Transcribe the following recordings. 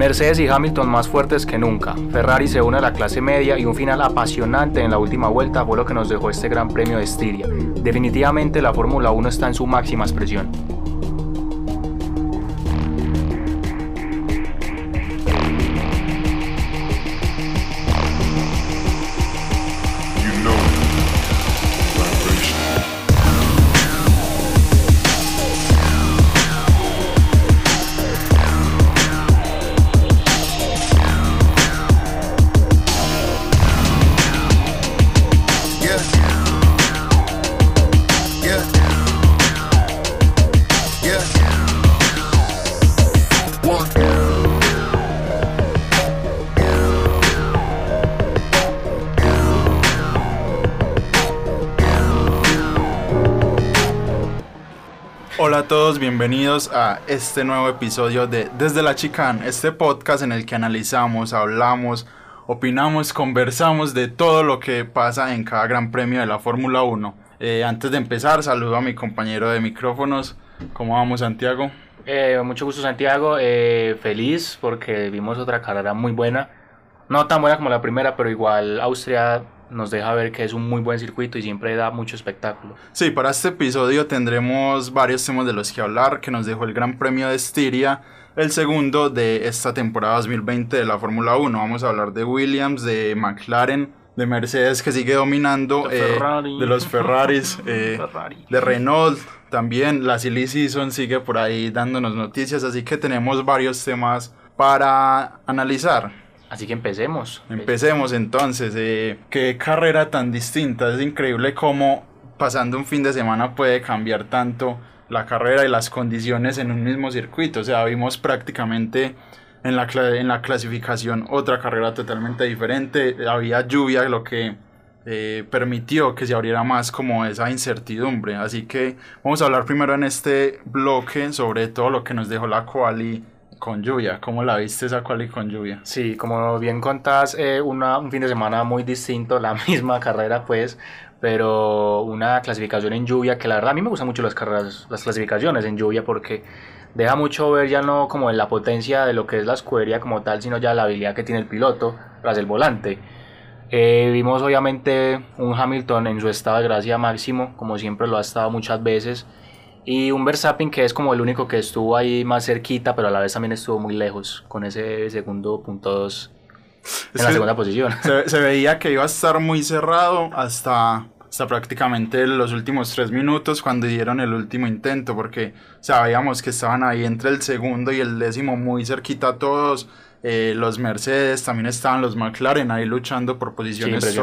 Mercedes y Hamilton más fuertes que nunca. Ferrari se une a la clase media y un final apasionante en la última vuelta fue lo que nos dejó este Gran Premio de Estiria. Definitivamente la Fórmula 1 está en su máxima expresión. Bienvenidos a este nuevo episodio de Desde la Chicane, este podcast en el que analizamos, hablamos, opinamos, conversamos de todo lo que pasa en cada gran premio de la Fórmula 1. Eh, antes de empezar, saludo a mi compañero de micrófonos. ¿Cómo vamos, Santiago? Eh, mucho gusto, Santiago. Eh, feliz porque vimos otra carrera muy buena. No tan buena como la primera, pero igual Austria nos deja ver que es un muy buen circuito y siempre da mucho espectáculo. Sí, para este episodio tendremos varios temas de los que hablar que nos dejó el Gran Premio de Estiria, el segundo de esta temporada 2020 de la Fórmula 1. Vamos a hablar de Williams, de McLaren, de Mercedes que sigue dominando, De eh, Ferrari. de los Ferraris, eh, Ferrari. de Renault. También la Silly Season sigue por ahí dándonos noticias, así que tenemos varios temas para analizar. Así que empecemos. Empecemos entonces. eh, qué carrera tan distinta. Es increíble cómo pasando un fin de semana puede cambiar tanto la carrera y las condiciones en un mismo circuito. O sea, vimos prácticamente en la, en la clasificación otra carrera totalmente diferente. Había lluvia, lo que eh, permitió que se abriera más como esa incertidumbre. Así que vamos a hablar primero en este bloque sobre todo lo que nos dejó la quali con lluvia. ¿Cómo la viste esa quali con lluvia? Sí, como bien contás, eh, una, un fin de semana muy distinto, la misma carrera pues, pero una clasificación en lluvia que la verdad a mí me gustan mucho las carreras, las clasificaciones en lluvia porque deja mucho ver ya no como en la potencia de lo que es la escudería como tal, sino ya la habilidad que tiene el piloto tras el volante. Eh, vimos obviamente un Hamilton en su estado de gracia máximo, como siempre lo ha estado muchas veces. Y un Verstappen que es como el único que estuvo ahí más cerquita, pero a la vez también estuvo muy lejos, con ese segundo punto 2 Es en la que segunda posición. se, se veía que iba a estar muy cerrado hasta, hasta prácticamente los últimos tres minutos cuando dieron el último intento, porque sabíamos que estaban ahí entre el segundo y el décimo muy cerquita todos. Eh, los Mercedes, también estaban los McLaren ahí luchando por posiciones. Sí,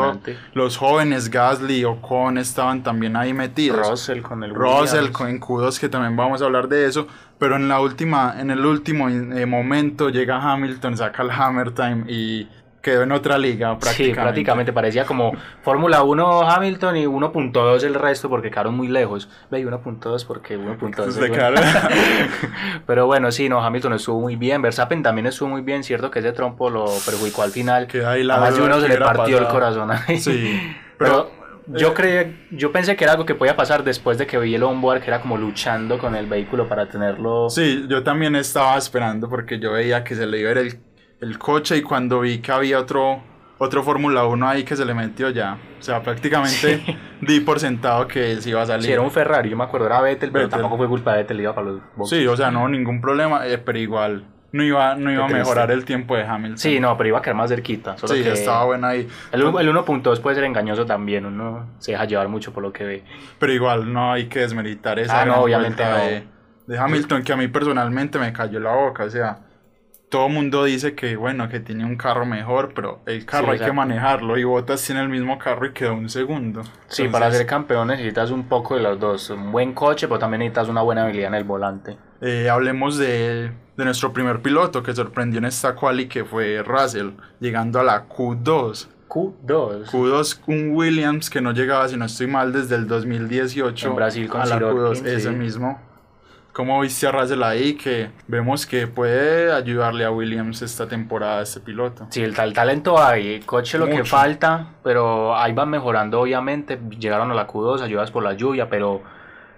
los jóvenes Gasly, Ocon estaban también ahí metidos. Russell con el Russell Williams. con en Q2 que también vamos a hablar de eso, pero en la última, en el último eh, momento llega Hamilton, saca el Hammer Time y quedó en otra liga Sí, prácticamente. prácticamente parecía como Fórmula 1 Hamilton y 1.2 el resto porque quedaron muy lejos. Ve, y 1.2 porque 1.2 es Se bueno. quedaron- Pero bueno, sí, no, Hamilton estuvo muy bien. Verstappen también estuvo muy bien, cierto que ese trompo lo perjudicó al final. Queda ahí la a más de duda uno que se le partió el corazón. ahí. Sí, Pero, pero, yo eh, creí, yo pensé que era algo que podía pasar después de que vi el onboard, que era como luchando con el vehículo para tenerlo. Sí, yo también estaba esperando porque yo veía que se le iba a ir el, el coche y cuando vi que había otro, otro Fórmula 1 ahí que se le metió ya. O sea, prácticamente di por sentado que se iba a salir. Si era un Ferrari, yo me acuerdo, era Vettel, pero Vettel. tampoco fue culpa de Vettel, iba para los boxes. Sí, o sea, no, ningún problema, eh, pero igual no iba, no iba a mejorar el tiempo de Hamilton. Sí, no, pero iba a quedar más cerquita. Solo Sí, que estaba buena ahí. El, uno- el 1.2 puede ser engañoso también, uno se deja llevar mucho por lo que ve. Pero igual no hay que desmeritar esa Ah, no, obviamente no. de, de Hamilton que a mí personalmente me cayó la boca. O sea, todo mundo dice que bueno, que tiene un carro mejor, pero el carro Sí, hay que manejarlo y Bottas tiene el mismo carro y quedó un segundo. Sí, Entonces, para ser campeón necesitas un poco de los dos. Un buen coche, pero también necesitas una buena habilidad en el volante. eh, hablemos de, de nuestro primer piloto que sorprendió en esta quali que fue Russell, llegando a la Q2. Q2. Q2, un Williams que no llegaba, si no estoy mal, desde el 2018 En Brasil con a la Sirotkin, Q2, ese sí. mismo. ¿Cómo viste a Russell ahí? Que vemos que puede ayudarle a Williams esta temporada, este piloto. Sí, el tal talento hay, el coche lo que falta, pero ahí van mejorando obviamente. Llegaron a la Q2, ayudas por la lluvia, pero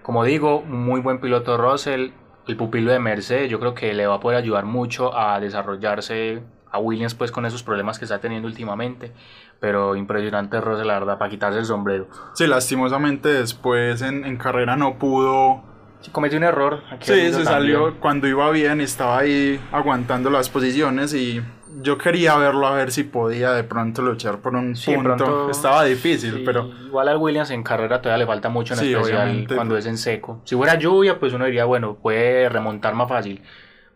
como digo, muy buen piloto Russell. el pupilo de Mercedes, yo creo que le va a poder ayudar mucho a desarrollarse a Williams pues con esos problemas que está teniendo últimamente. Pero impresionante Russell, la verdad, para quitarse el sombrero. Sí, lastimosamente después en, en carrera no pudo cometió un error. aquí Sí, se también. salió cuando iba bien, estaba ahí aguantando las posiciones y yo quería verlo a ver si podía de pronto luchar por un Sí, punto. pronto- estaba difícil, Sí, pero Igual al Williams en carrera todavía le falta mucho, en Sí, especial obviamente. cuando es en seco. Si fuera lluvia, pues uno diría, bueno, puede remontar más fácil.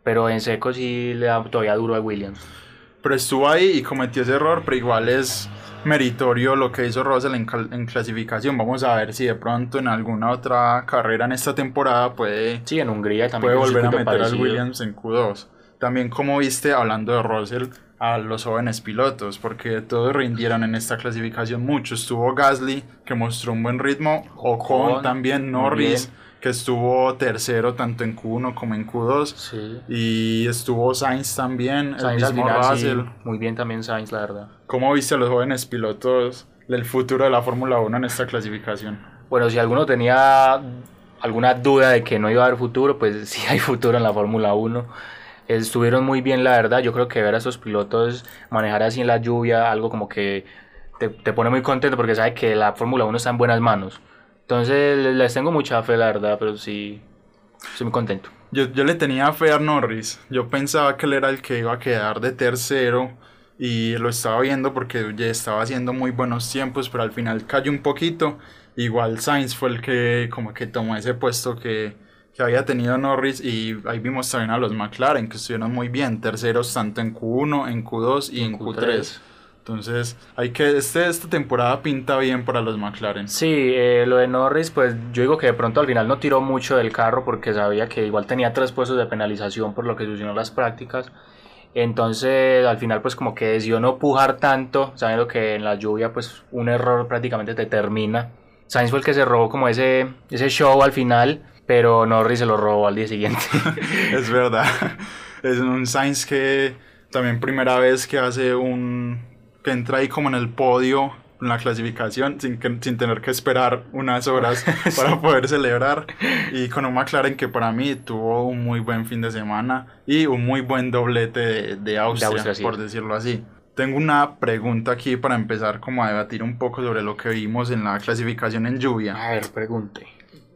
Pero en seco sí le da todavía duro al Williams. pero estuvo ahí y cometió ese error, pero igual es meritorio lo que hizo Russell en, cal- en clasificación. Vamos a ver si de pronto en alguna otra carrera en esta temporada puede, Sí, en Hungría también. puede volver a meter al. Williams en Q2. También como viste, hablando de Russell, a los jóvenes pilotos, porque todos rindieron en esta clasificación mucho. Estuvo Gasly, que mostró un buen ritmo, Ocon Ocon, también, Norris, bien. Que estuvo tercero tanto en Q1 como en Q2. Sí. Y estuvo Sainz también, Sainz el al mismo final, sí, Russell. muy bien también Sainz, la verdad. ¿Cómo viste a los jóvenes pilotos del futuro de la Fórmula 1 en esta clasificación? Bueno, si alguno tenía alguna duda de que no iba a haber futuro, pues sí hay futuro en la Fórmula 1. Estuvieron muy bien, la verdad. Yo creo que ver a esos pilotos manejar así en la lluvia, algo como que te, te pone muy contento porque sabe que la Fórmula 1 está en buenas manos. Entonces les- tengo mucha fe, la verdad, pero sí, estoy muy contento. Yo, yo le tenía fe a Norris. Yo pensaba que él era el que iba a quedar de tercero. Y lo estaba viendo porque ya estaba haciendo muy buenos tiempos, pero al final cayó un poquito. Igual Sainz fue el que como que tomó ese puesto que, que había tenido Norris. Y ahí vimos también a los McLaren que estuvieron muy bien. Terceros tanto en Q1, en Q2 y en, Q3. Entonces, hay que este, esta temporada pinta bien para los McLaren. Sí, eh, lo de Norris, pues yo digo que de pronto al final no tiró mucho del carro porque sabía que igual tenía tres puestos de penalización por lo que sucedió en las prácticas. Entonces al final pues como que decidió no pujar tanto, sabiendo que en la lluvia pues un error prácticamente te termina. Sainz fue el que se robó como ese, ese show al final, pero Norris se lo robó al día siguiente. es verdad. Es un Sainz que también primera vez que hace un... que entra ahí como en el podio en la clasificación sin, que, sin tener que esperar unas horas para poder celebrar. Y con un McLaren que para mí tuvo un muy buen fin de semana y un muy buen doblete de, de Austria, De Austria, sí. por decirlo así. Tengo una pregunta aquí para empezar como a debatir un poco sobre lo que vimos en la clasificación en lluvia A ver, pregunte.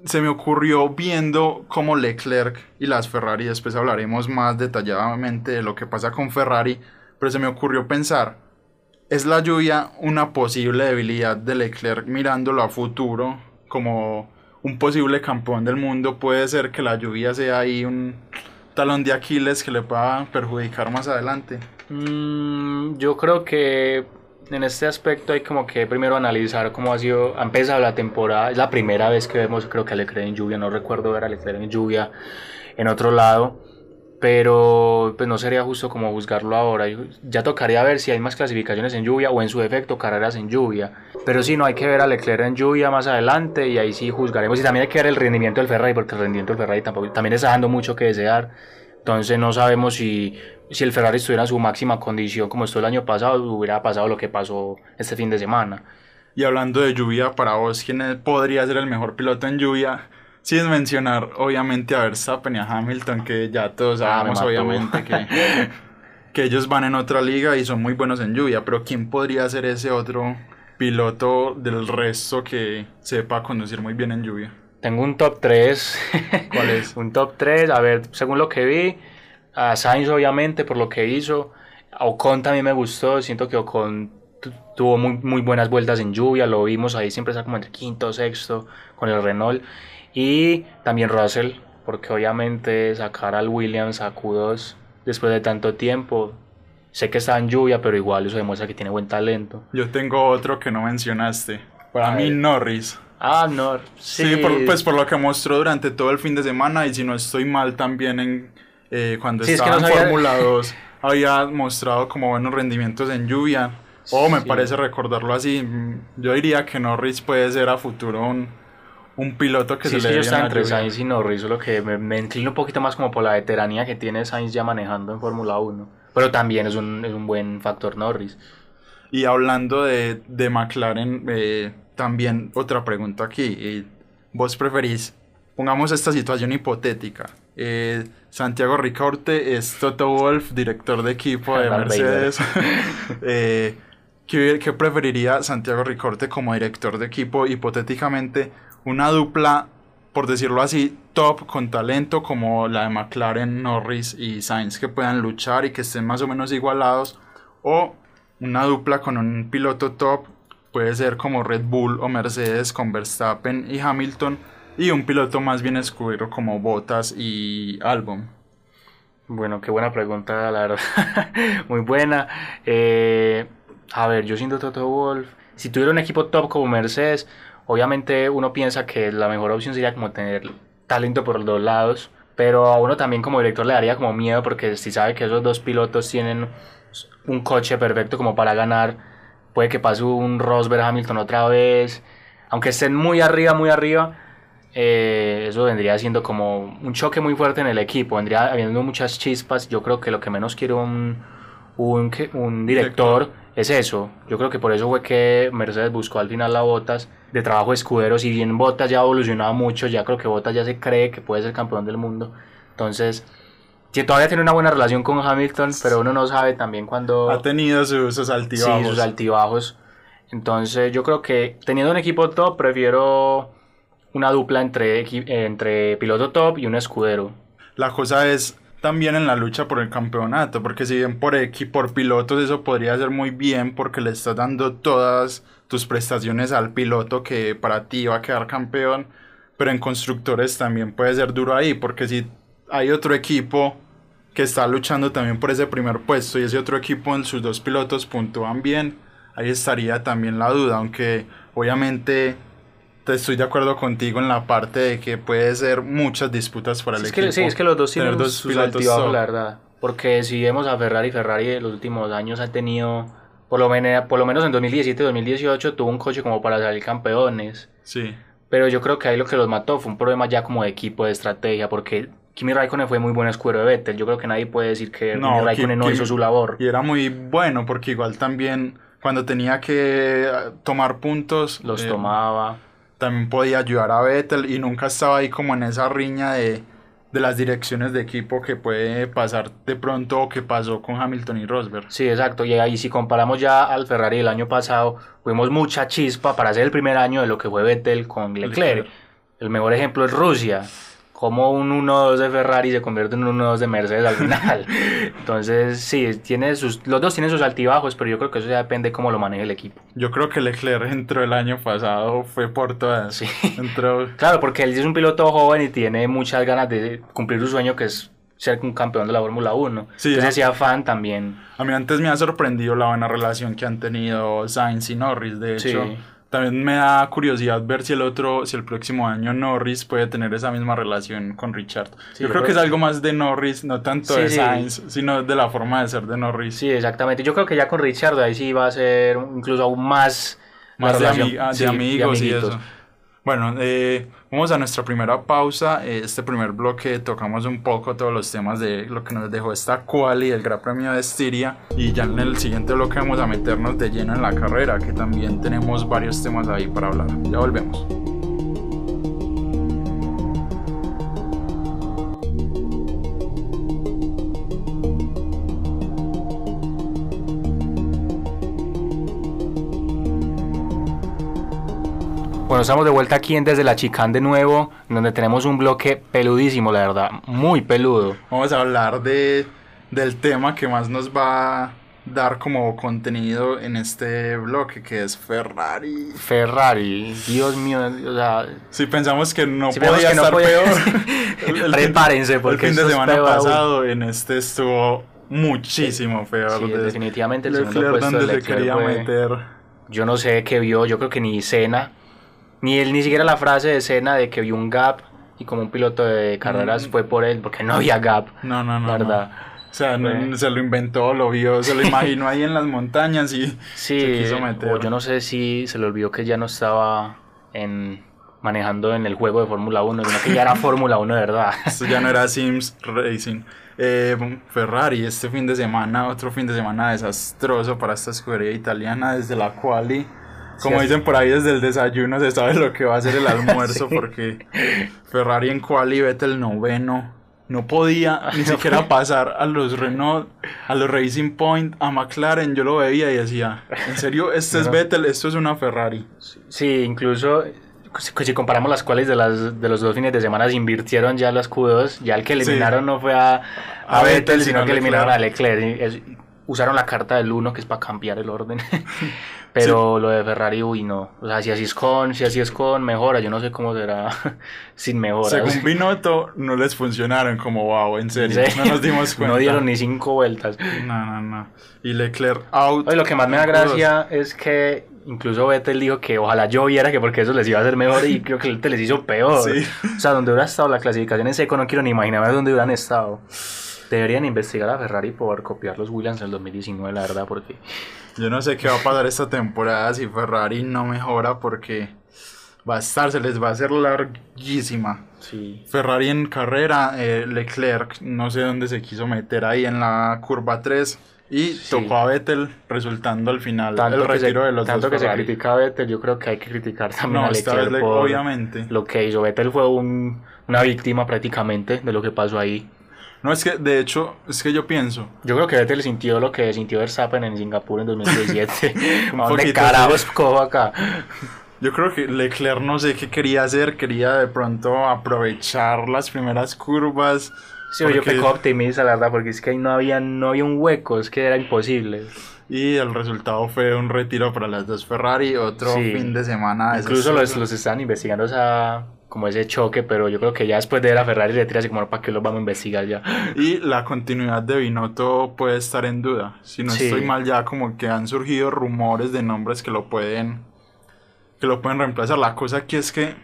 se me ocurrió viendo cómo Leclerc y las Ferrari, después hablaremos más detalladamente de lo que pasa con Ferrari, pero se me ocurrió pensar, ¿es la lluvia una posible debilidad de Leclerc mirándolo a futuro como un posible campeón del mundo? Puede ser que la lluvia sea ahí un talón de Aquiles que le pueda perjudicar más adelante. Mm, yo creo que en este aspecto hay como que primero analizar cómo ha sido, ha empezado la temporada, es la primera vez que vemos creo que a Leclerc en lluvia, no recuerdo ver a Leclerc en lluvia en otro lado, pero pues no sería justo como juzgarlo ahora, ya tocaría ver si hay más clasificaciones en lluvia o en su defecto carreras en lluvia, pero sí, no hay que ver a Leclerc en lluvia más adelante y ahí sí juzgaremos y también hay que ver el rendimiento del Ferrari porque el rendimiento del Ferrari tampoco, también está dando mucho que desear. Entonces no sabemos si, si el Ferrari estuviera en su máxima condición como estuvo el año pasado, hubiera pasado lo que pasó este fin de semana. Y hablando de lluvia, para vos, ¿quién podría ser el mejor piloto en lluvia? Sin mencionar, obviamente, a Verstappen y a Hamilton, que ya todos sabemos, obviamente, que, que ellos van en otra liga y son muy buenos en lluvia. Pero ¿quién podría ser ese otro piloto del resto que sepa conducir muy bien en lluvia? Tengo un top 3. ¿Cuál es? un top 3, a ver, según lo que vi, a Sainz obviamente por lo que hizo, a Ocon también me gustó, siento que Ocon tu- tuvo muy, muy buenas vueltas en lluvia, lo vimos ahí, siempre está como entre quinto, sexto con el Renault, y también Russell, porque obviamente sacar al Williams a Q2 después de tanto tiempo, sé que está en lluvia, pero igual eso demuestra que tiene buen talento. Yo tengo otro que no mencionaste. Para A mí, ver. Norris. Ah, no, Sí, por- pues por lo que mostró durante todo el fin de semana y si no estoy mal también en eh, cuando Sí, es que estaba no en Fórmula 2 había mostrado como buenos rendimientos en lluvia. O me Sí. parece recordarlo así. Yo diría que Norris puede ser a futuro un, un piloto que Sí, se le que dé yo. Sainz y Norris, solo que me, me inclino un poquito más como por la veteranía que tiene Sainz ya manejando en Fórmula 1. Pero también es un, es un buen factor Norris. Y hablando de, de McLaren, eh, también otra pregunta aquí. ¿Vos preferís, pongamos esta situación hipotética, Eh, Santiago Ricaurte es Toto Wolf, director de equipo de. Mercedes. Eh, ¿qué, qué preferiría Santiago Ricaurte como director de equipo? Hipotéticamente, una dupla, por decirlo así, top con talento como la de McLaren, Norris y Sainz, que puedan luchar y que estén más o menos igualados. O una dupla con un piloto top, puede ser como Red Bull o Mercedes con Verstappen y Hamilton. Y un piloto más bien escudero como Bottas y Albon. Bueno, qué buena pregunta, la verdad. Muy buena. Eh, a ver, yo siendo Toto Wolf, si tuviera un equipo top como Mercedes, obviamente uno piensa que la mejor opción sería como tener talento por los dos lados, pero a uno también como director le daría como miedo porque si sabe que esos dos pilotos tienen un coche perfecto como para ganar, puede que pase un Rosberg Hamilton otra vez, aunque estén muy arriba, muy arriba. eh, eso vendría siendo como un choque muy fuerte en el equipo, vendría habiendo muchas chispas. Yo creo que lo que menos quiere un, un, director es eso. Yo creo que por eso fue que Mercedes buscó al final la Botas de trabajo de escudero. Si bien Botas ya ha evolucionado mucho, ya creo que Botas ya se cree que puede ser campeón del mundo. Entonces, que todavía tiene una buena relación con Hamilton, pero uno no sabe también cuando... Ha tenido sus, sus altibajos. Sí, sus altibajos. Entonces yo creo que teniendo un equipo top prefiero una dupla entre, entre piloto top y un escudero. La cosa es también en la lucha por el campeonato, porque si bien por equipo, por pilotos eso podría ser muy bien porque le estás dando todas tus prestaciones al piloto que para ti va a quedar campeón, pero en constructores también puede ser duro ahí, porque si hay otro equipo que está luchando también por ese primer puesto y ese otro equipo en sus dos pilotos puntúan bien, ahí estaría también la duda, aunque obviamente te estoy de acuerdo contigo en la parte de que puede ser muchas disputas para el Es equipo. que, sí, es que los dos tienen dos sus altibajos, la verdad. Porque si vemos a Ferrari, Ferrari en los últimos años ha tenido, por lo, menos, por lo menos en 2017-2018, tuvo un coche como para salir campeones. Sí. Pero yo creo que ahí lo que los mató fue un problema ya como de equipo, de estrategia, porque Kimi Raikkonen fue muy buen escudero de Vettel. Yo creo que nadie puede decir que No, Kimi Raikkonen Kim- no Kim- hizo su labor. Y era muy bueno porque igual también cuando tenía que eh, tomar puntos Los eh, tomaba. También podía ayudar a Vettel y nunca estaba ahí como en esa riña de, de las direcciones de equipo que puede pasar de pronto o que pasó con Hamilton y Rosberg. Sí, exacto. Y ahí si comparamos ya al Ferrari del año pasado, tuvimos mucha chispa para ser el primer año de lo que fue Vettel con Leclerc. Leclerc. El mejor ejemplo es Rusia. Como un 1-2 de Ferrari se convierte en un 1-2 de Mercedes al final. Entonces, sí, tiene sus, los dos tienen sus altibajos, pero yo creo que eso ya depende cómo lo maneje el equipo. Yo creo que Leclerc entró el año pasado, fue por todas. Sí. Entró, Claro, porque él es un piloto joven y tiene muchas ganas de cumplir su sueño que es ser un campeón de la Fórmula 1. Sí, Entonces, hacía fan también. A mí antes me ha sorprendido la buena relación que han tenido Sainz y Norris. De Sí. También me da curiosidad ver si el otro, si el próximo año Norris puede tener esa misma relación con Richard. Sí, yo creo que es algo más de Norris, no tanto Sí, de sí. Sainz, sino de la forma de ser de Norris. Sí, exactamente. Yo creo que ya con Richard ahí sí va a ser incluso aún más... más de, relación. ami- ah, de amigos y eso. Bueno, eh, vamos a nuestra primera pausa. Eh, Este primer bloque tocamos un poco todos los temas de lo que nos dejó esta quali del Gran Premio de Estiria. Y ya en el siguiente bloque vamos a meternos de lleno en la carrera, que también tenemos varios temas ahí para hablar. Ya volvemos. Bueno, estamos de vuelta aquí en Desde la Chicán de nuevo, donde tenemos un bloque peludísimo, la verdad, muy peludo. Vamos a hablar de, del tema que más nos va a dar como contenido en este bloque, que es Ferrari. Ferrari, Dios mío, o sea, Si pensamos que no Si podía que no estar podía- peor, el- el Prepárense, porque el fin de semana aún. pasado en este estuvo muchísimo peor. sí, De- definitivamente el segundo puesto de se quería fue- meter. Yo no sé qué vio, yo creo que ni Senna, ni él, ni siquiera la frase de Senna de que vio un gap y como un piloto de carreras Mm. fue por él, porque no había gap, No, no, no. verdad. O sea, no- se lo inventó, lo vio, se lo imaginó ahí en las montañas y Sí, se quiso meter. o yo no sé si se le olvidó que ya no estaba en manejando en el juego de Fórmula 1, sino que ya era Fórmula 1 de verdad. Esto ya no era Sims Racing. Eh, Ferrari, este fin de semana, otro fin de semana desastroso para esta escudería italiana desde la quali. Como Sí, dicen por ahí, desde el desayuno se sabe lo que va a ser el almuerzo Sí. porque Ferrari en quali, el noveno. no podía ni siquiera pasar a los Renault, a los Racing Point, a McLaren. Yo lo veía y decía, en serio, este es Vettel, esto es una Ferrari. Sí, incluso si comparamos las cuales de, las, de los dos fines de semana se invirtieron ya los Q2, ya el que eliminaron no fue a, a, Vettel, sino que eliminaron a Leclerc. usaron la carta del 1 que es para cambiar el orden. Pero lo de Ferrari, uy, no. O sea, si así es con, si así es con mejora, yo no sé cómo será sin mejora. Según Binotto, no les funcionaron como wow, en serio. No nos dimos cuenta. no dieron ni cinco vueltas. No, no, no. Y Leclerc out. Oye, lo que más me da gracia es que incluso Vettel dijo que ojalá yo viera que porque eso les iba a hacer mejor y creo que te les hizo peor. Sí. O sea, donde hubiera estado la clasificación en seco, no quiero ni imaginarme dónde hubieran estado. Deberían investigar a Ferrari por copiar los Williams en el 2019, la verdad, porque... Yo no sé qué va a pasar esta temporada si Ferrari no mejora porque va a estar, se les va a hacer larguísima. Sí. Ferrari en carrera, eh, Leclerc no sé dónde se quiso meter ahí en la curva 3 y tocó a Vettel resultando al final tanto el retiro de los tanto que se critica a Vettel, yo creo que hay que criticar también a Leclerc obviamente. lo que hizo Vettel fue un, una víctima prácticamente de lo que pasó ahí. No, es que de hecho, es que yo pienso. Yo creo que Vettel sintió lo que sintió Verstappen en Singapur en 2017. ¿Dónde carajos cojo acá? Yo creo que Leclerc no sé qué quería hacer, quería de pronto aprovechar las primeras curvas. Sí, yo pecó optimista, la verdad, porque es que ahí no había, no había un hueco, es que era imposible. Y el resultado fue un retiro para las dos Ferrari, otro fin de semana. Incluso los, los están investigando esa como ese choque, pero yo creo que ya después de la Ferrari le tira así como para que lo vamos a investigar ya. Y la continuidad de Binotto puede estar en duda. Si no estoy mal ya como que han surgido rumores de nombres que lo pueden que lo pueden reemplazar. La cosa aquí es que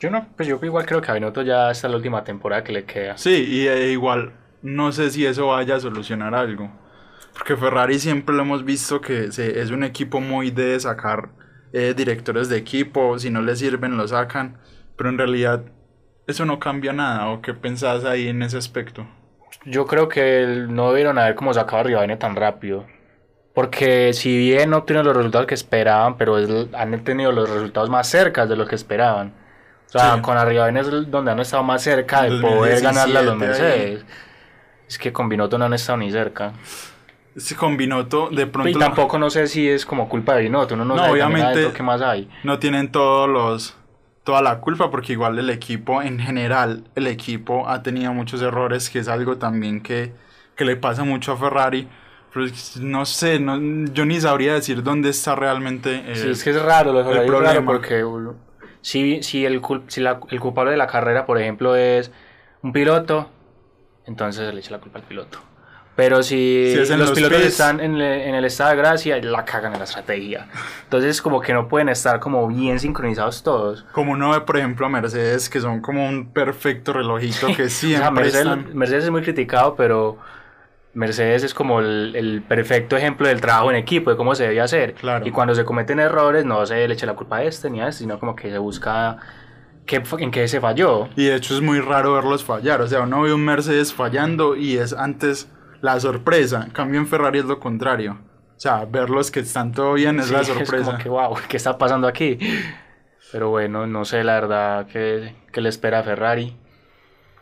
yo no, pues yo igual creo que a Binotto ya está la última temporada que le queda. Sí, y e igual no sé si eso vaya a solucionar algo. Porque Ferrari siempre lo hemos visto que es un equipo muy de sacar eh, directores de equipo, si no le sirven lo sacan pero en realidad eso no cambia nada. ¿O qué pensás ahí en ese aspecto? Yo creo que no debieron haber como sacado a Rivane tan rápido. Porque si bien no obtienen los resultados que esperaban, pero han tenido los resultados más cerca de lo que esperaban. O sea, con Arriba es donde han estado más cerca de poder ganarle a los Mercedes. Es que con Binotto no han estado ni cerca. Con Binotto de pronto... Y tampoco no sé si es como culpa de Binotto, no, no, no obviamente qué más hay. No tienen todos los toda la culpa porque igual el equipo en general, el equipo ha tenido muchos errores, que es algo también que, que le pasa mucho a Ferrari. Pero no sé, no, yo ni sabría decir dónde está realmente el, sí, es que es raro, lo el problema. porque si, si, el, si la, el culpable de la carrera, por ejemplo, es un piloto, entonces se le echa la culpa al piloto. Pero si, los, pilotos están en, el estado de gracia, la cagan en la estrategia. Entonces, como que no pueden estar como bien sincronizados todos. Como uno ve, por ejemplo, a Mercedes, que son como un perfecto relojito que siempre Mercedes, Mercedes es muy criticado, pero Mercedes es como el, perfecto ejemplo del trabajo en equipo, de cómo se debe hacer. Claro. Y cuando se cometen errores, no se le echa la culpa a este ni a este, sino como que se busca qué, en qué se falló. Y de hecho es muy raro verlos fallar. O sea, uno ve un Mercedes fallando y es antes la sorpresa. En cambio, en Ferrari es lo contrario. O sea, verlos que están todo bien es la sorpresa. Es como que, wow, ¿qué está pasando aquí? Pero bueno, no sé la verdad qué, le espera a Ferrari.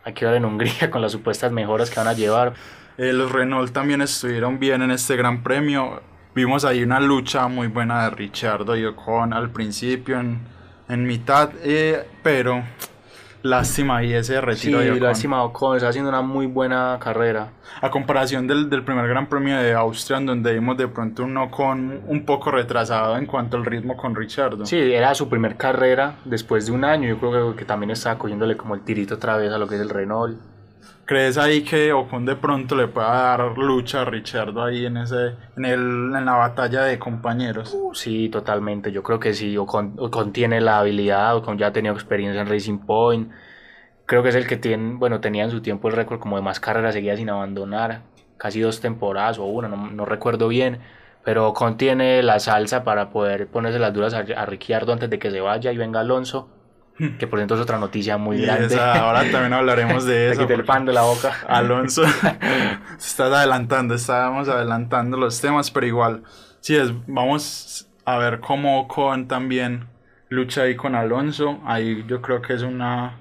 Hay que ver en Hungría con las supuestas mejoras que van a llevar. Eh, los Renault también estuvieron bien en este gran premio. Vimos ahí una lucha muy buena de Richardo y Ocon al principio, en, en mitad, eh, pero Lástima y ese retiro sí, lástima Ocon, está haciendo una muy buena carrera. A comparación del, del, primer Gran Premio de Austria, donde vimos de pronto un Ocon un poco retrasado en cuanto al ritmo con Richard. Sí, era su primer carrera después de un año. Yo creo que, que también estaba cogiéndole como el tirito otra vez a lo que es el Renault. ¿Crees ahí que Ocon de pronto le pueda dar lucha a Richard ahí en ese en, el, en la batalla de compañeros? Uh, sí, totalmente. Yo creo que sí. Ocon, tiene la habilidad, Ocon ya ha tenido experiencia en Racing Point. Creo que es el que tiene, bueno, tenía en su tiempo el récord como de más carreras seguidas sin abandonar. Casi dos temporadas o una, no, no recuerdo bien. Pero Ocon tiene la salsa para poder ponerse las duras a, a Ricciardo antes de que se vaya y venga Alonso que por cierto es otra noticia muy grande. ahora también hablaremos de eso. el pan de la boca. Alonso, se está adelantando, estábamos adelantando los temas, pero igual, sí, es, vamos a ver cómo Con también lucha ahí con Alonso. Ahí yo creo que es una,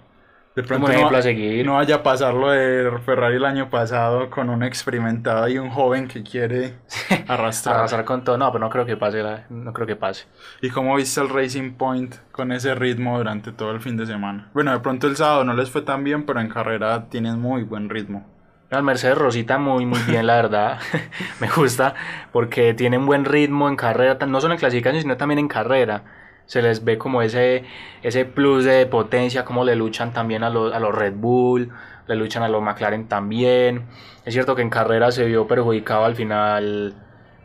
de pronto no, seguir. no vaya a pasar lo de Ferrari el año pasado con un experimentado y un joven que quiere arrastrar. Arrasar con todo. No, pero no creo que pase. la- no creo que pase. ¿Y cómo viste el Racing Point con ese ritmo durante todo el fin de semana? Bueno, de pronto el sábado no les fue tan bien, pero en carrera tienen muy buen ritmo. El Mercedes Rosita muy muy bien, la verdad. Me gusta porque tienen buen ritmo en carrera, no solo en clasificación, sino también en carrera. Se les ve como ese, ese plus de potencia, como le luchan también a los, a los Red Bull, le luchan a los McLaren también. Es cierto que en carrera se vio perjudicado al final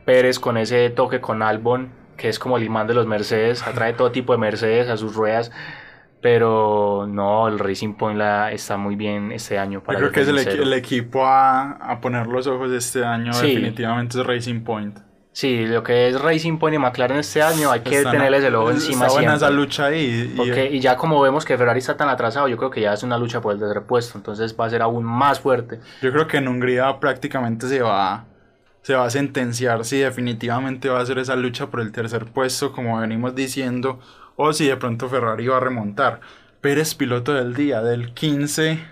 Pérez con ese toque con Albon, que es como el imán de los Mercedes, atrae todo tipo de Mercedes a sus ruedas. Pero no, el Racing Point la, está muy bien este año. Yo Para creo que es el, equipo a, a poner los ojos este año, Sí. definitivamente es Racing Point. Sí, lo que es Racing Point y McLaren este año hay que Están- tenerles el ojo encima Está buena siempre. esa lucha ahí. y- Porque, y ya como vemos que Ferrari está tan atrasado, yo creo que ya es una lucha por el tercer puesto, entonces va a ser aún más fuerte. Yo creo que en Hungría prácticamente se va, se va a sentenciar si definitivamente va a ser esa lucha por el tercer puesto, como venimos diciendo, o si de pronto Ferrari va a remontar. Pérez, piloto del día, del 15,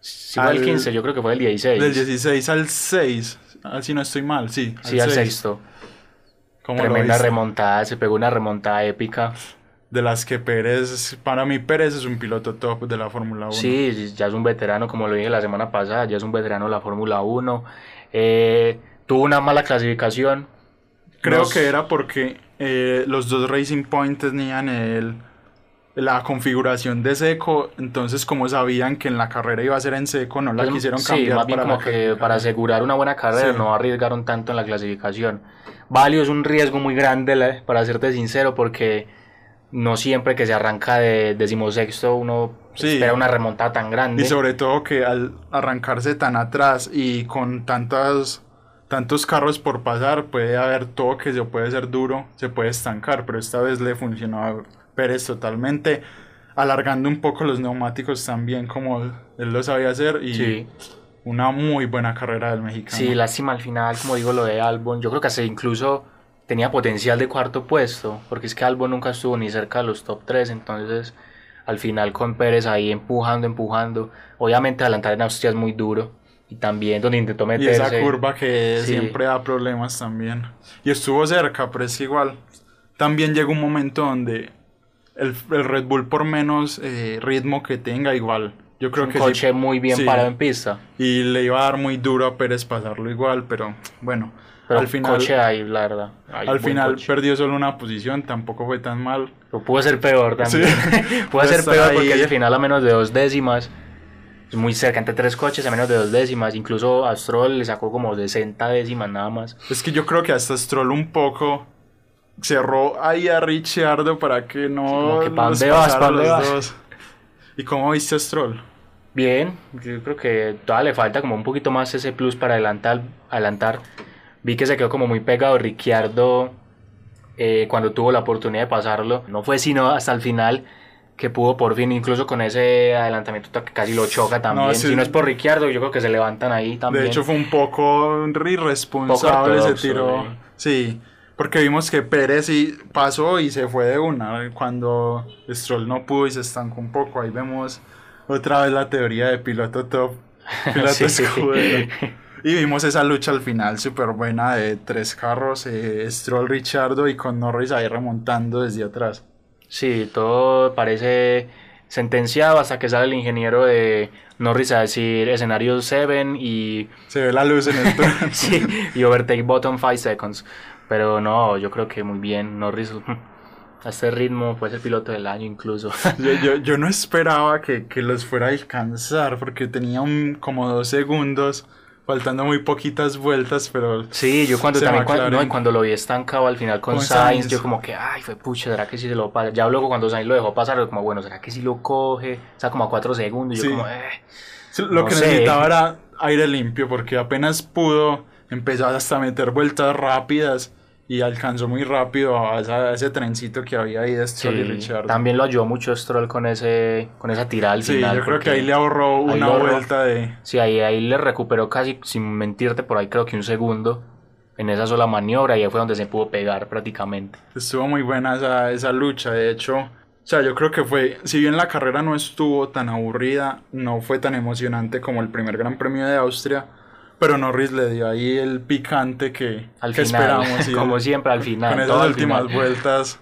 Si fue el Al- 15, yo creo que fue el 16. del 16 al 6, así no estoy mal, sí. sí, al sexto. ¿Cómo lo Tremenda remontada, se pegó una remontada épica. De las que Pérez, para mí Pérez es un piloto top de la Fórmula 1. Sí, ya es un veterano, como lo dije la semana pasada, ya es un veterano de la Fórmula 1. Eh, tuvo una mala clasificación. Creo Nos- que era porque eh, los dos Racing Point tenían el, la configuración de seco, entonces como sabían que en la carrera iba a ser en seco, no la quisieron sí, cambiar más bien para como que para asegurar una buena carrera Sí. no arriesgaron tanto en la clasificación. Valio es un riesgo muy grande, para serte sincero, porque no siempre que se arranca de decimosexto uno Sí. espera una remontada tan grande. Y sobre todo que al arrancarse tan atrás y con tantas tantos carros por pasar, puede haber toques o puede ser duro, se puede estancar, pero esta vez le funcionó Pérez totalmente, alargando un poco los neumáticos también como él lo sabía hacer y Sí, una muy buena carrera del mexicano. sí, lástima al final, como digo, lo de Albon. Yo creo que hasta incluso tenía potencial de cuarto puesto, porque es que Albon nunca estuvo ni cerca de los top 3, entonces al final con Pérez ahí empujando, empujando. Obviamente adelantar en Austria es muy duro y también donde intentó Y meterse. esa curva que Sí. siempre da problemas también. Y estuvo cerca, pero es igual. También llega un momento donde el, el Red Bull, por menos eh, ritmo que tenga, igual. Yo creo un que coche sí. muy bien sí. parado en pista. Y le iba a dar muy duro a Pérez pasarlo igual, pero bueno. Pero al final, coche ahí, la verdad. hay al final coche. perdió solo una posición, tampoco fue tan mal. Pero pudo ser peor también. Sí. pudo ser peor ahí. porque ese final a menos de dos décimas. Es muy cerca, entre tres coches a menos de dos décimas. Incluso a Stroll le sacó como 60 décimas nada más. Es que yo creo que hasta Stroll un poco cerró ahí a Ricciardo para que no como que, ¿pa' los dónde vas? pasara ¿pa' dónde los dos. ¿Y cómo viste a Stroll? Bien, yo creo que todavía le falta como un poquito más ese plus para adelantar. adelantar. Vi que se quedó como muy pegado Ricciardo eh, cuando tuvo la oportunidad de pasarlo. No fue sino hasta el final que pudo por fin, incluso con ese adelantamiento que casi lo choca también. No, sí. Si no es por Ricciardo, yo creo que se levantan ahí también. De hecho fue un poco irresponsable Poco ese tiro. Sí, porque vimos que Pérez sí pasó y se fue de una. Cuando Stroll no pudo y se estancó un poco, ahí vemos otra vez la teoría de piloto top, piloto Sí. escudero. Y vimos esa lucha al final súper buena de tres carros, eh, Stroll, Richardo y con Norris ahí remontando desde atrás. Sí, todo parece sentenciado hasta que sale el ingeniero de Norris a decir escenario 7 y, Se ve la luz en el sí, y overtake bottom 5 seconds. Pero no, yo creo que muy bien. Norris a este ritmo puede ser piloto del año incluso. Yo, yo, yo no esperaba que, que los fuera a alcanzar porque tenía un, como dos segundos, faltando muy poquitas vueltas, pero Sí, yo cuando también cuando, no, cuando lo vi estancado al final con, Con Sainz, Sainz. yo como que, ay, fue pucha, ¿será que sí se lo pasa? Ya luego cuando Sainz lo dejó pasar, yo como, bueno, ¿será que sí lo coge? O sea, como a cuatro segundos, Sí. yo como, eh. Lo No que sé. necesitaba era aire limpio porque apenas pudo empezar hasta a meter vueltas rápidas y alcanzó muy rápido a, esa- a ese trencito que había ahí de Stroll y Sí, Richard. también lo ayudó mucho Stroll con ese con esa tirada al Sí, final. yo creo que ahí le ahorró ahí una ahorró. vuelta de... Sí, ahí, ahí le recuperó casi, sin mentirte, por ahí creo que un segundo en esa sola maniobra y ahí fue donde se pudo pegar prácticamente. Estuvo muy buena esa, esa lucha, de hecho, O sea, yo creo que fue, si bien la carrera no estuvo tan aburrida, no fue tan emocionante como el primer Gran Premio de Austria, pero Norris le dio ahí el picante que, Al que final, esperamos. y como siempre, al final. con esas últimas final. vueltas,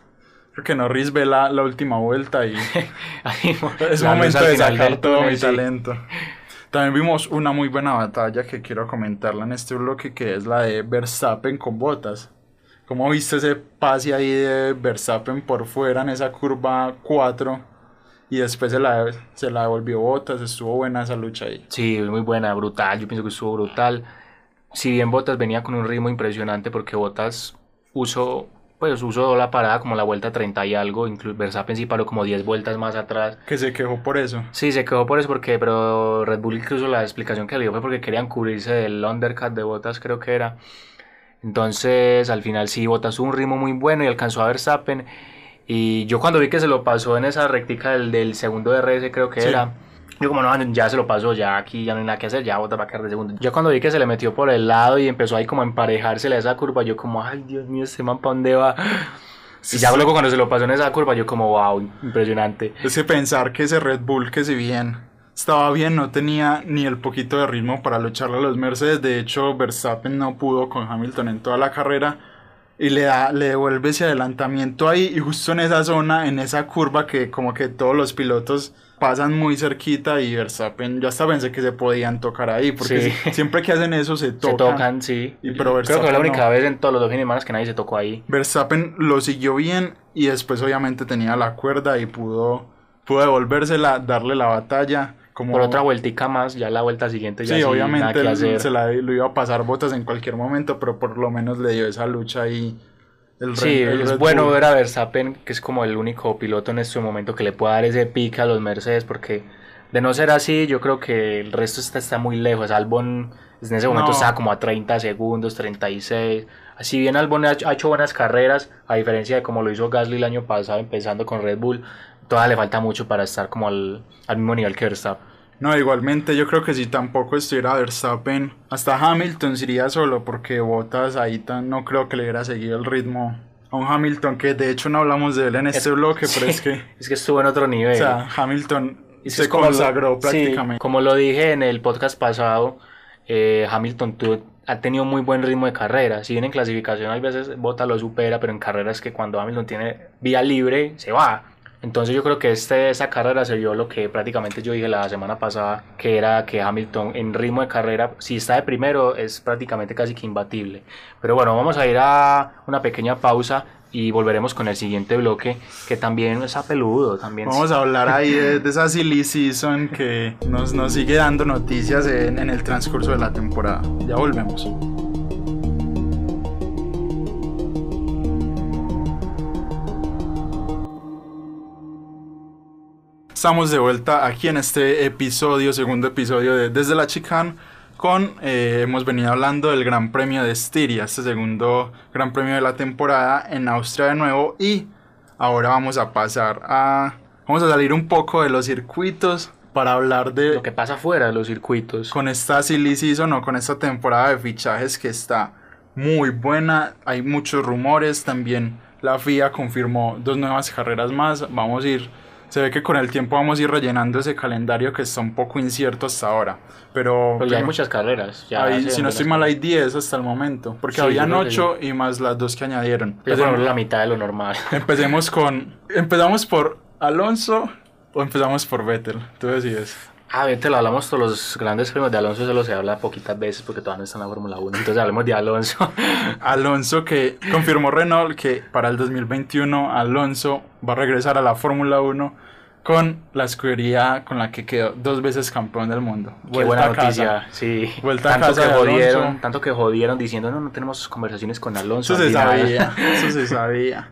creo que Norris ve la, la última vuelta y es momento de sacar todo túnel, mi sí. talento. También vimos una muy buena batalla que quiero comentarla en este bloque, que es la de Verstappen con Bottas. ¿Cómo viste ese pase ahí de Verstappen por fuera en esa curva 4? Y después se la, se la devolvió Bottas, estuvo buena esa lucha ahí. Sí, muy buena, brutal. Yo pienso que estuvo brutal. Si bien Bottas venía con un ritmo impresionante, porque Bottas usó, pues usó la parada como la vuelta 30 y algo, incluso Verstappen sí paró como 10 vueltas más atrás. Que se quejó por eso. Sí, se quedó por eso porque, pero Red Bull incluso la explicación que le dio fue porque querían cubrirse del undercut de Bottas, creo que era. Entonces, al final sí, Bottas tuvo un ritmo muy bueno y alcanzó a Verstappen. Y yo cuando vi que se lo pasó en esa rectica del, del segundo DRS, creo que Sí. era. Yo como no, ya se lo pasó, ya aquí ya no hay nada que hacer, ya Bottas va a quedar de segundo. Yo cuando vi que se le metió por el lado y empezó ahí como a emparejársele a esa curva, yo como, ay Dios mío, este man para dónde va. Y ya luego cuando se lo pasó en esa curva, yo como, wow, impresionante. Es que pensar que ese Red Bull, que si bien estaba bien, no tenía ni el poquito de ritmo para lucharle a los Mercedes. De hecho, Verstappen no pudo con Hamilton en toda la carrera. Y le, da, le devuelve ese adelantamiento ahí. Y justo en esa zona, en esa curva que como que todos los pilotos pasan muy cerquita. Y Verstappen, yo hasta pensé que se podían tocar ahí. Porque Sí. si- siempre que hacen eso se tocan. Se tocan, sí. Y pero Creo que fue la única no. vez en todos los dos fines que nadie se tocó ahí. Verstappen lo siguió bien y después obviamente tenía la cuerda y pudo, pudo devolvérsela, darle la batalla. Como, Por otra vueltica más, ya la vuelta siguiente ya Sí, sí, nada obviamente que él hacer. se la lo iba a pasar botas en cualquier momento, pero por lo menos le dio esa lucha ahí. El Sí, Red- el es Red bueno Bull. ver a Verstappen, que es como el único piloto en este momento que le pueda dar ese pique a los Mercedes, porque de no ser así, yo creo que el resto está, está muy lejos. Albon en ese momento No. estaba como a 30 segundos, 36. Así bien Albon ha hecho buenas carreras, a diferencia de como lo hizo Gasly el año pasado, empezando con Red Bull, todavía le falta mucho para estar como al, al mismo nivel que Verstappen. No, igualmente yo creo que si tampoco estuviera Verstappen, hasta Hamilton se iría solo, porque Bottas ahí tan, no creo que le hubiera seguido el ritmo a un Hamilton, que de hecho no hablamos de él en este bloque, pero es que, Es que estuvo en otro nivel. o sea, Hamilton Es que se lo- consagró sí, prácticamente. como lo dije en el podcast pasado, eh, Hamilton tuvo- ha tenido muy buen ritmo de carrera. Si bien en clasificación hay veces Bota lo supera, pero en carreras que cuando Hamilton tiene vía libre se va. Entonces yo creo que este, esa carrera se vio lo que prácticamente yo dije la semana pasada, que era que Hamilton en ritmo de carrera, si está de primero, es prácticamente casi que imbatible. Pero bueno, vamos a ir a una pequeña pausa y volveremos con el siguiente bloque, que también está peludo. También Vamos a hablar ahí de, de esa silly season que nos, nos sigue dando noticias en, en el transcurso de la temporada. Ya volvemos. Estamos de vuelta aquí en este episodio, segundo episodio de Desde la Chicane, con, eh, hemos venido hablando del Gran Premio de Estiria, este segundo Gran Premio de la temporada en Austria de nuevo y ahora vamos a pasar a, vamos a salir un poco de los circuitos para hablar de lo que pasa fuera de los circuitos. con esta silly season o con esta temporada de fichajes que está muy buena. Hay muchos rumores. También la FIA confirmó dos nuevas carreras más. Vamos a ir. Se ve que con el tiempo vamos a ir rellenando ese calendario que está un poco incierto hasta ahora. Pero, Pero ya hay muchas carreras. Ya hay- se si no estoy mal, hay 10 hasta el momento. Porque Sí, habían yo creo que 8 y más las dos que añadieron. Fueron la mitad de lo normal. Empecemos con. ¿Empezamos por Alonso o empezamos por Vettel? Tú decides. Ah, bien, te lo hablamos todos los grandes premios de Alonso, solo se habla poquitas veces porque todavía no está en la Fórmula 1. Entonces hablemos de Alonso. Alonso que confirmó Renault que para el 2021 Alonso va a regresar a la Fórmula 1 con la escudería con la que quedó dos veces campeón del mundo. Qué buena noticia, sí. Vuelta a tanto casa que jodieron, tanto que jodieron diciendo no, no tenemos conversaciones con Alonso. Eso se ni nada". sabía, eso se sabía.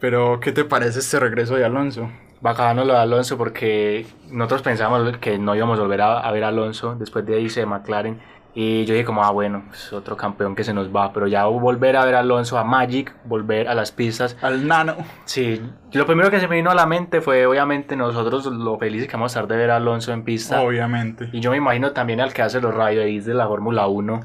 Pero, ¿qué te parece este regreso de Alonso? Bacano lo de Alonso porque nosotros pensábamos que no íbamos a volver a, a ver a Alonso después de irse de McLaren. Y yo dije como, ah, bueno, es otro campeón que se nos va. Pero ya volver a ver a Alonso, a Magic, volver a las pistas. Al nano. Sí, lo primero que se me vino a la mente fue obviamente nosotros lo felices que vamos a estar de ver a Alonso en pista. Obviamente. Y yo me imagino también al que hace los radio de la Fórmula 1.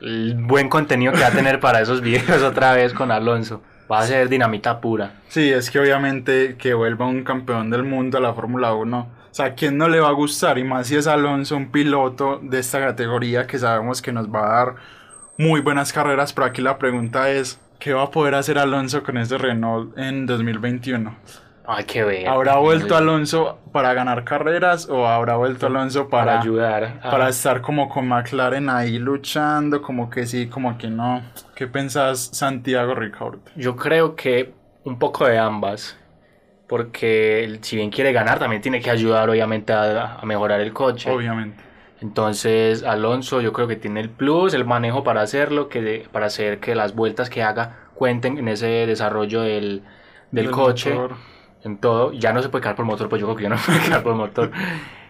El buen contenido que va a tener para esos videos otra vez con Alonso. Va a ser dinamita pura. Sí, es que obviamente que vuelva un campeón del mundo a la Fórmula 1. O sea, ¿a quién no le va a gustar? Y más si es Alonso, un piloto de esta categoría que sabemos que nos va a dar muy buenas carreras. Pero aquí la pregunta es, ¿qué va a poder hacer Alonso con este Renault en 2021? Hay que ver. ¿Habrá vuelto Alonso para ganar carreras o habrá vuelto Alonso para, para ayudar? a- para estar como con McLaren ahí luchando, como que sí, como que no. ¿Qué pensás, Santiago Ricardo? Yo creo que un poco de ambas. Porque si bien quiere ganar, también tiene que ayudar, obviamente, a, a mejorar el coche. Obviamente. Entonces, Alonso, yo creo que tiene el plus, el manejo para hacerlo, que para hacer que las vueltas que haga cuenten en ese desarrollo del, del Del coche. motor. En todo. Ya no se puede quedar por motor, pues yo creo que ya no se puede quedar por motor.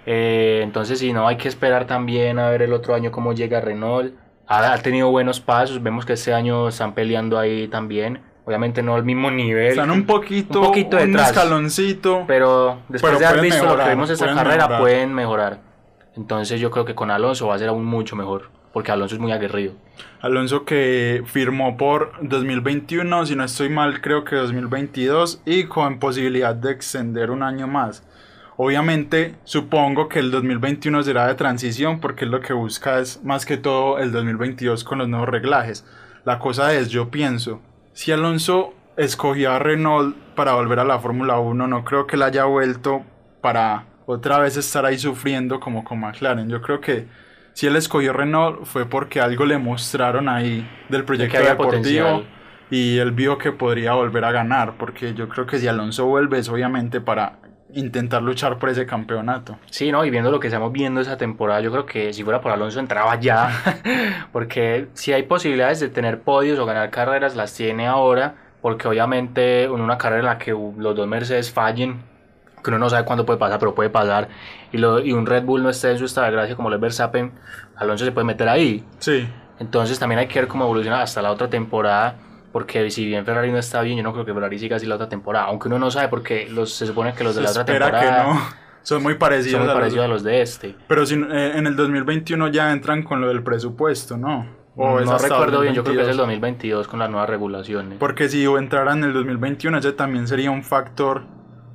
Eh, entonces, sí, no, hay que esperar también a ver el otro año cómo llega Renault. Ha, ha tenido buenos pasos, vemos que este año están peleando ahí también. Obviamente no al mismo nivel. Están un poquito, Un poquito un detrás. escaloncito. Pero después Pero de haber visto lo mejorar, que vimos esta carrera, mejorar. pueden mejorar. Entonces yo creo que con Alonso va a ser aún mucho mejor, porque Alonso es muy aguerrido. Alonso que firmó por 2021, si no estoy mal, creo que 2022 y con posibilidad de extender un año más. Obviamente, supongo que el 2021 será de transición porque lo que busca es más que todo el 2022 con los nuevos reglajes. La cosa es, yo pienso, si Alonso escogió a Renault para volver a la Fórmula 1, no creo que él haya vuelto para otra vez estar ahí sufriendo como con McLaren. Yo creo que si él escogió Renault fue porque algo le mostraron ahí del proyecto había deportivo potencial. y él vio que podría volver a ganar, porque yo creo que si Alonso vuelve es obviamente para intentar luchar por ese campeonato. Sí, ¿no? Y viendo lo que estamos viendo esa temporada, yo creo que si fuera por Alonso entraba ya, porque si hay posibilidades de tener podios o ganar carreras, las tiene ahora, porque obviamente en una carrera en la que los dos Mercedes fallen, que uno no sabe cuándo puede pasar, pero puede pasar, y, lo, y un Red Bull no esté en su estado de gracia como es Verstappen, Alonso se puede meter ahí. Sí, Entonces también hay que ver cómo evoluciona hasta la otra temporada. Porque si bien Ferrari no está bien, yo no creo que Ferrari siga así la otra temporada. Aunque uno no sabe porque los, se supone que los de se la otra espera temporada que no. Son muy parecidos, son muy a los- parecidos a los de este. Pero si, eh, en el 2021 ya entran con lo del presupuesto, ¿no? O no recuerdo bien, yo creo que es el 2022. 2022 con las nuevas regulaciones. Porque si entraran en el 2021, ese también sería un factor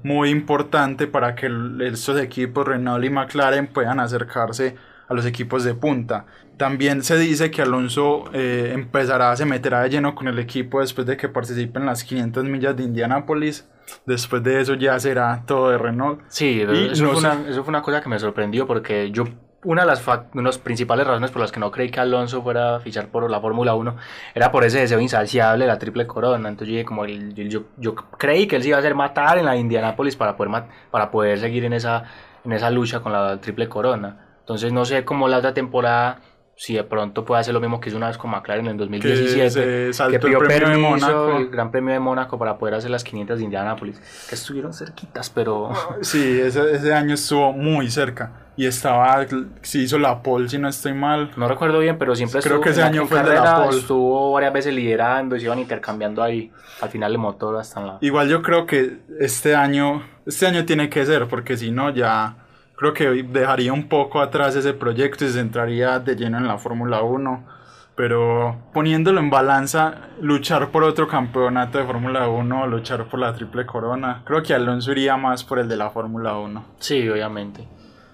muy importante para que estos equipos Renault y McLaren puedan acercarse a los equipos de punta. También se dice que Alonso eh, empezará, se meterá de lleno con el equipo después de que participe en las 500 millas de Indianápolis. Después de eso ya será todo de Renault. Sí, eso, no fue una, eso fue una cosa que me sorprendió porque yo, una de las, de las principales razones por las que no creí que Alonso fuera a fichar por la Fórmula 1 era por ese deseo insaciable de la triple corona. Entonces yo dije, como el- yo, yo, creí que él se iba a hacer matar en la Indianápolis para poder, para poder seguir en esa, en esa lucha con la triple corona. Entonces no sé cómo la otra temporada, si de pronto puede hacer lo mismo que hizo una vez con McLaren en el 2017. se saltó que el pidió premio de permiso, Mónaco. el Gran Premio de Mónaco para poder hacer las 500 de Indianápolis. Que estuvieron cerquitas, pero... Sí, ese, ese año estuvo muy cerca. Y estaba, se hizo la pole, si no estoy mal. No recuerdo bien, pero siempre Creo estuvo que ese año fue el de la carrera, pole. estuvo varias veces liderando y se iban intercambiando ahí. Al final el motor hasta en la... Igual yo creo que este año, este año tiene que ser, porque si no ya creo que dejaría un poco atrás ese proyecto y se centraría de lleno en la Fórmula 1. Pero poniéndolo en balanza, luchar por otro campeonato de Fórmula 1, luchar por la triple corona, creo que Alonso iría más por el de la Fórmula 1. Sí, obviamente.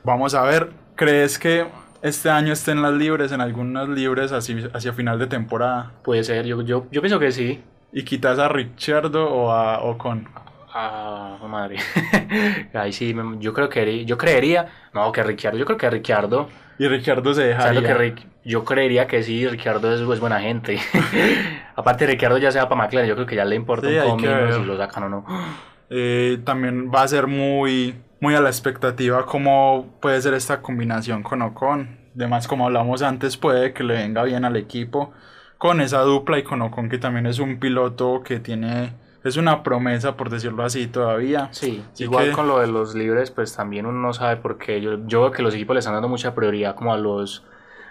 Vamos a ver, ¿crees que este año estén las libres, en algunas libres hacia, hacia final de temporada? Puede ser, yo, yo, yo pienso que sí. ¿Y quitas a Richardo o a Ocon? Ah, madre. Ahí sí, yo creo que yo creería, no, que Ricciardo, yo creo que Ricciardo, Y Richardo se dejaría. que yo creería que sí, Ricciardo es, es buena gente. Aparte Ricciardo ya sea para McLaren, yo creo que ya le importa Sí, un que ver. si lo sacan o no. Eh, también va a ser muy, muy a la expectativa cómo puede ser esta combinación con Ocon. Además, como hablamos antes, puede que le venga bien al equipo con esa dupla y con Ocon, que también es un piloto que tiene, es una promesa, por decirlo así, todavía. Sí, Así igual que- con lo de los libres, pues también uno no sabe por qué. Yo, yo veo que los equipos le están dando mucha prioridad como a los,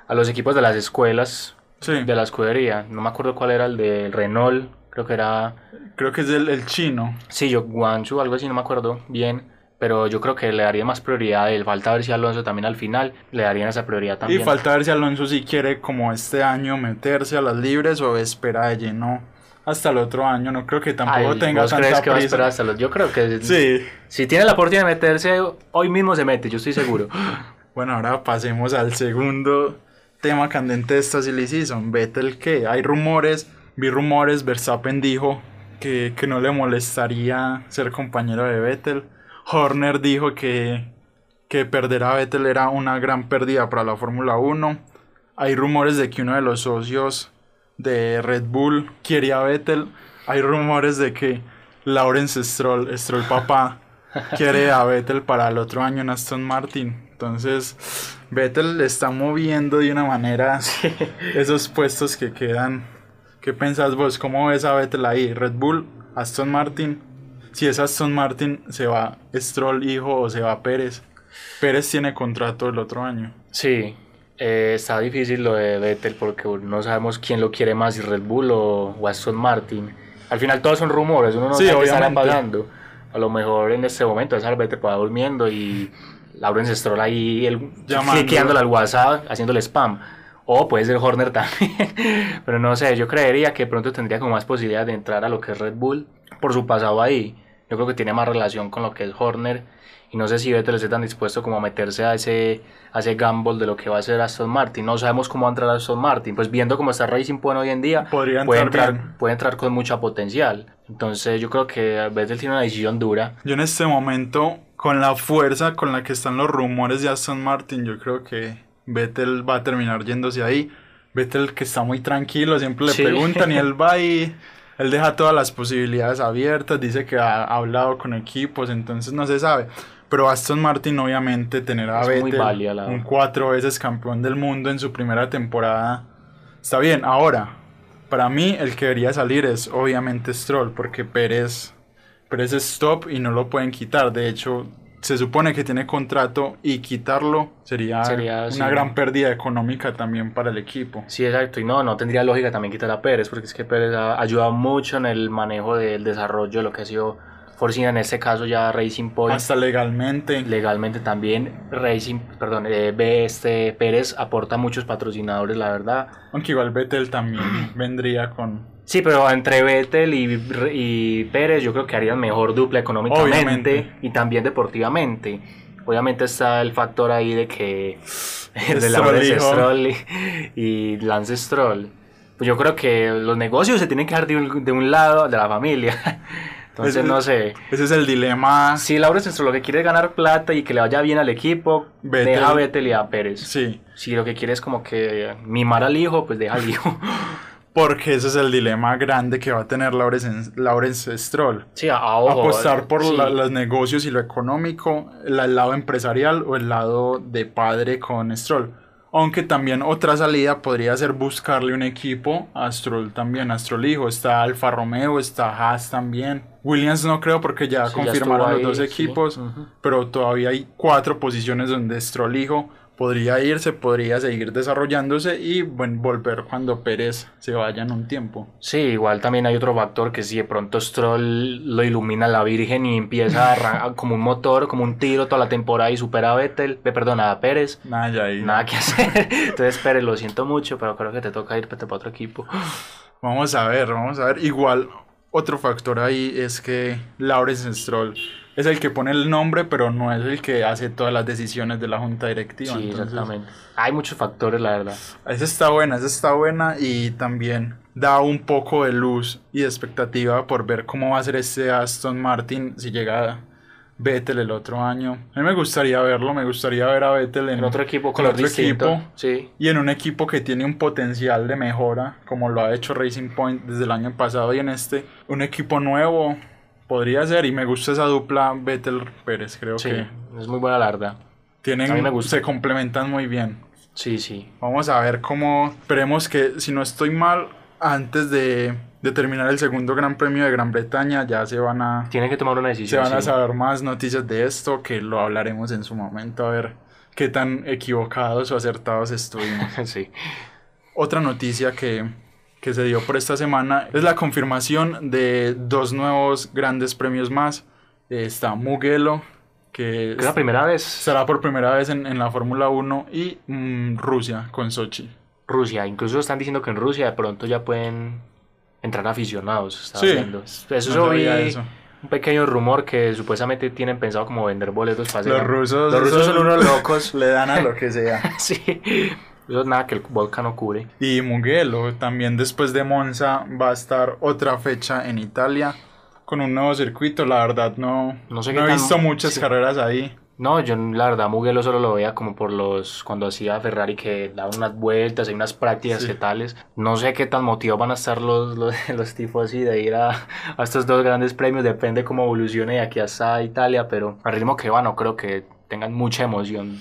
a los equipos de las escuelas Sí, de la escudería. No me acuerdo cuál era el de Renault, creo que era, creo que es el, el chino. sí, yo, Guangzhou, algo así, no me acuerdo bien. Pero yo creo que le daría más prioridad a él. Falta ver si Alonso también al final le darían esa prioridad también. Y falta ver si Alonso si quiere como este año meterse a las libres o espera de lleno hasta el otro año. No creo que tampoco Ay, tenga ¿vos tanta crees que va a prisa. esperar hasta los... Yo creo que Sí. si tiene la oportunidad de meterse, hoy mismo se mete, yo estoy seguro. Bueno, ahora pasemos al segundo tema candente de esta silly season. Vettel, que hay rumores, vi rumores, Verstappen dijo que, que no le molestaría ser compañero de Vettel. Horner dijo que, que perder a Vettel era una gran pérdida para la Fórmula 1. Hay rumores de que uno de los socios de Red Bull quiere a Vettel. Hay rumores de que Lawrence Stroll, Stroll papá, quiere a Vettel para el otro año en Aston Martin. Entonces, Vettel le está moviendo de una manera esos puestos que quedan. ¿Qué pensás vos? ¿Cómo ves a Vettel ahí? Red Bull, Aston Martin. Si es Aston Martin, se va Stroll hijo o se va Pérez. Pérez tiene contrato el otro año. Sí, eh, está difícil lo de Vettel porque no sabemos quién lo quiere más, si Red Bull o, o Aston Martin. Al final todos son rumores, uno no Sí, sabe qué estará obviamente. pasando. A lo mejor en este momento esa Vettel va durmiendo y Lawrence Stroll ahí el, cliqueándole al WhatsApp, haciéndole spam. O puede ser Horner también. Pero no sé, yo creería que pronto tendría como más posibilidad de entrar a lo que es Red Bull por su pasado ahí. Yo creo que tiene más relación con lo que es Horner. Y no sé si Vettel esté tan dispuesto como a meterse a ese, a ese gamble de lo que va a ser Aston Martin. No sabemos cómo va a entrar Aston Martin. Pues viendo cómo está Racing Point hoy en día, Podría puede, entrar entrar, puede entrar con mucha potencial. Entonces yo creo que Vettel tiene una decisión dura. Yo en este momento, con la fuerza con la que están los rumores de Aston Martin, yo creo que Vettel va a terminar yéndose ahí. Vettel que está muy tranquilo, siempre le Sí. preguntan y él va y él deja todas las posibilidades abiertas, dice que ha hablado con equipos, entonces no se sabe. Pero Aston Martin obviamente tener a Vettel, la- un cuatro veces campeón del mundo en su primera temporada, está bien. Ahora, para mí el que debería salir es obviamente Stroll, porque Pérez Pérez es stop y no lo pueden quitar. De hecho, se supone que tiene contrato y quitarlo sería, Sería, una sí. gran pérdida económica también para el equipo. Sí, exacto. Y no, no tendría lógica también quitar a Pérez, porque es que Pérez ha ayudado mucho en el manejo del desarrollo de lo que ha sido Forcina, en este caso ya Racing Point. Hasta legalmente. Legalmente también Racing, perdón, eh, este Pérez aporta muchos patrocinadores, la verdad. Aunque igual Vettel también vendría con... Sí, pero entre Vettel y, y Pérez yo creo que harían mejor dupla económicamente Obviamente. y también deportivamente. Obviamente está el factor ahí de que de hijo. Stroll y, Lance Stroll. Pues yo creo que los negocios se tienen que dar de un, de un lado de la familia. Entonces Ese- no sé. Ese es el dilema. Si Lawrence Stroll lo que quiere es ganar plata y que le vaya bien al equipo, deja a Vettel y a Pérez. Sí, Si lo que quiere es como que mimar al hijo, pues deja al hijo. porque ese es el dilema grande que va a tener Lawrence, Lawrence Stroll. Sí, a, a ojo, apostar por sí. la- los negocios y lo económico, la- el lado empresarial o el lado de padre con Stroll. Aunque también otra salida podría ser buscarle un equipo a Stroll también, a Stroll hijo. Está Alfa Romeo, está Haas también. Williams no creo porque ya Sí, ya confirmaron los dos sí. equipos, pero todavía hay cuatro posiciones donde Stroll hijo podría irse, podría seguir desarrollándose y bueno, volver cuando Pérez se vaya en un tiempo. Sí, igual también hay otro factor que si de pronto Stroll lo ilumina la Virgen y empieza a arran- como un motor, como un tiro toda la temporada y supera a Vettel, eh, perdón, a Pérez, Nada, ya ahí. nada que hacer. Entonces Pérez, lo siento mucho, pero creo que te toca irte para otro equipo. Vamos a ver, vamos a ver. Igual, otro factor ahí es que Lawrence Stroll es el que pone el nombre, pero no es el que hace todas las decisiones de la junta directiva. Sí, Entonces, exactamente. Hay muchos factores, la verdad. Esa está buena, esa está buena y también da un poco de luz y de expectativa por ver cómo va a ser este Aston Martin si llega Vettel el otro año. A mí me gustaría verlo, me gustaría ver a Vettel en, En otro equipo, color otro distinto. equipo. Sí. Y en un equipo que tiene un potencial de mejora, como lo ha hecho Racing Point desde el año pasado y en este, un equipo nuevo podría ser. Y me gusta esa dupla Vettel-Pérez, creo Sí, que es muy buena la verdad. tienen, a mí me gusta. se complementan muy bien. Sí, sí. Vamos a ver cómo. Esperemos que, si no estoy mal, antes de, de terminar el segundo Gran Premio de Gran Bretaña, ya se van a, Tienen que tomar una se decisión. van a saber más noticias de esto, que lo hablaremos en su momento, a ver qué tan equivocados o acertados estuvimos. sí. Otra noticia que, que se dio por esta semana es la confirmación de dos nuevos grandes premios más. Eh, Está Mugello, que Es la primera vez estará por primera vez en, en la Fórmula 1, y mm, Rusia con Sochi. Rusia. Incluso están diciendo que en Rusia de pronto ya pueden entrar aficionados. estaba Sí, viendo. Eso no vi eso. un pequeño rumor que supuestamente tienen pensado como vender boletos para Los rusos, Los rusos son unos locos. Le dan a lo que sea. sí. Eso es nada que el vodka no cure. Y Mugello, también después de Monza, va a estar otra fecha en Italia con un nuevo circuito. La verdad, no, No sé no he visto muchas sí. carreras ahí. No, yo la verdad Mugello solo lo veía como por los cuando hacía Ferrari que daba unas vueltas, hay unas prácticas Sí. que tales. No sé qué tan motivados van a estar los, los, los tifosi de ir a, a estos dos grandes premios, depende cómo evolucione de aquí hasta Italia, pero al ritmo que va no creo que tengan mucha emoción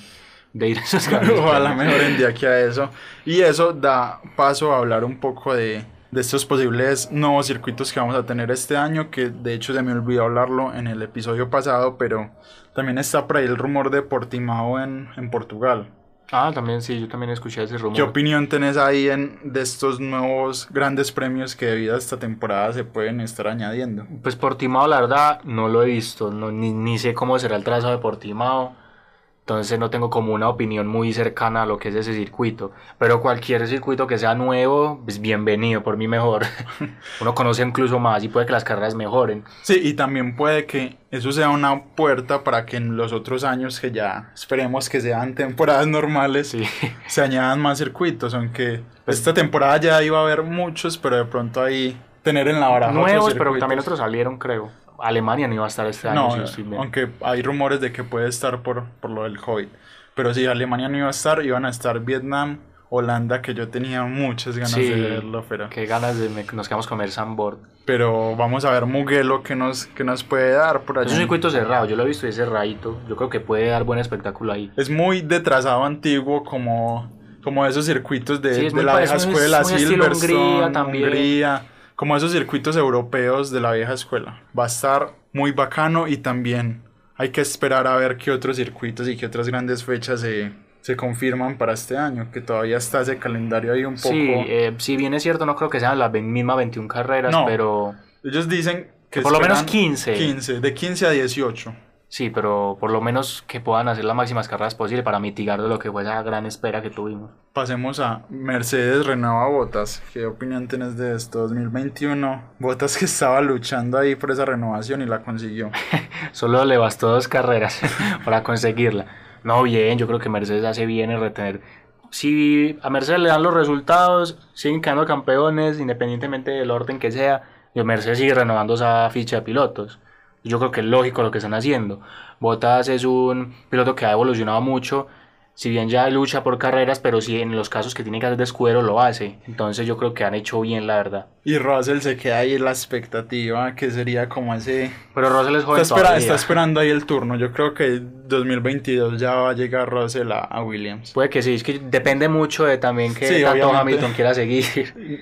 de ir a esos grandes Ojalá mejoren de aquí a eso. Y eso da paso a hablar un poco de, de estos posibles nuevos circuitos que vamos a tener este año, que de hecho se me olvidó hablarlo en el episodio pasado, pero también está por ahí el rumor de Portimao en, en Portugal. Ah, también sí, yo también escuché ese rumor. ¿Qué opinión tenés ahí en, de estos nuevos grandes premios que debido a esta temporada se pueden estar añadiendo? Pues Portimao, la verdad, no lo he visto, no, ni, ni sé cómo será el trazado de Portimao. Entonces no tengo como una opinión muy cercana a lo que es ese circuito. Pero cualquier circuito que sea nuevo, pues bienvenido, por mí mejor. Uno conoce incluso más y puede que las carreras mejoren. Sí, y también puede que eso sea una puerta para que en los otros años que ya esperemos que sean temporadas normales Sí. se añadan más circuitos, aunque esta temporada ya iba a haber muchos, pero de pronto ahí tener en la baraja otros Nuevos, pero circuitos. también otros salieron, creo. Alemania no iba a estar este año. No, si aunque hay rumores de que puede estar por, por lo del COVID. Pero sí, Alemania no iba a estar, iban a estar Vietnam, Holanda, que yo tenía muchas ganas Sí, de verlo, pero, Qué ganas de me- nos quedamos comer Sambord. pero vamos a ver Mugello que nos, que nos puede dar por allá. Es un circuito cerrado, yo lo he visto es cerradito. Yo creo que puede dar buen espectáculo ahí. Es muy de trazado antiguo, como, como esos circuitos de, Sí, es de muy la vieja es escuela, estilo Silverstone, Hungría también. Hungría, como esos circuitos europeos de la vieja escuela. Va a estar muy bacano y también hay que esperar a ver qué otros circuitos y qué otras grandes fechas se, se confirman para este año, que todavía está ese calendario ahí un poco... Sí, eh, si bien es cierto, no creo que sean las mismas 21 carreras, No. pero Ellos dicen que por lo menos esperan 15. 15, de 15 a 18. Sí, pero por lo menos que puedan hacer las máximas carreras posibles para mitigar de lo que fue esa gran espera que tuvimos. Pasemos a Mercedes renueva Botas. ¿Qué opinión tienes de esto 2021? Botas que estaba luchando ahí por esa renovación y la consiguió. Solo le bastó dos carreras para conseguirla. No, bien, yo creo que Mercedes hace bien en retener. Si a Mercedes le dan los resultados, siguen quedando campeones, independientemente del orden que sea, y Mercedes sigue renovando esa ficha de pilotos. Yo creo que es lógico lo que están haciendo. Bottas es un piloto que ha evolucionado mucho, si bien ya lucha por carreras, pero sí en los casos que tiene que hacer de escudero lo hace. Entonces yo creo que han hecho bien, la verdad. Y Russell se queda ahí en la expectativa que sería como ese... Pero Russell es joven Está, espera- está esperando ahí el turno. Yo creo que 2022 ya va a llegar Russell a, a Williams. Puede que sí, es que depende mucho de también que Sí, tanto. Hamilton quiera seguir.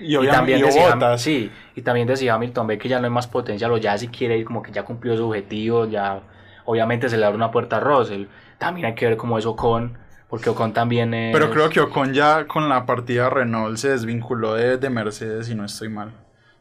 Y, obviamente y de si Ham- Bottas. sí, y también de si Hamilton ve que ya no hay más potencial o ya si quiere ir como que ya cumplió su objetivo, ya obviamente se le abre una puerta a Russell. También hay que ver cómo es Ocon, porque Ocon también es... Pero creo que Ocon ya con la partida Renault se desvinculó de, de Mercedes y no estoy mal.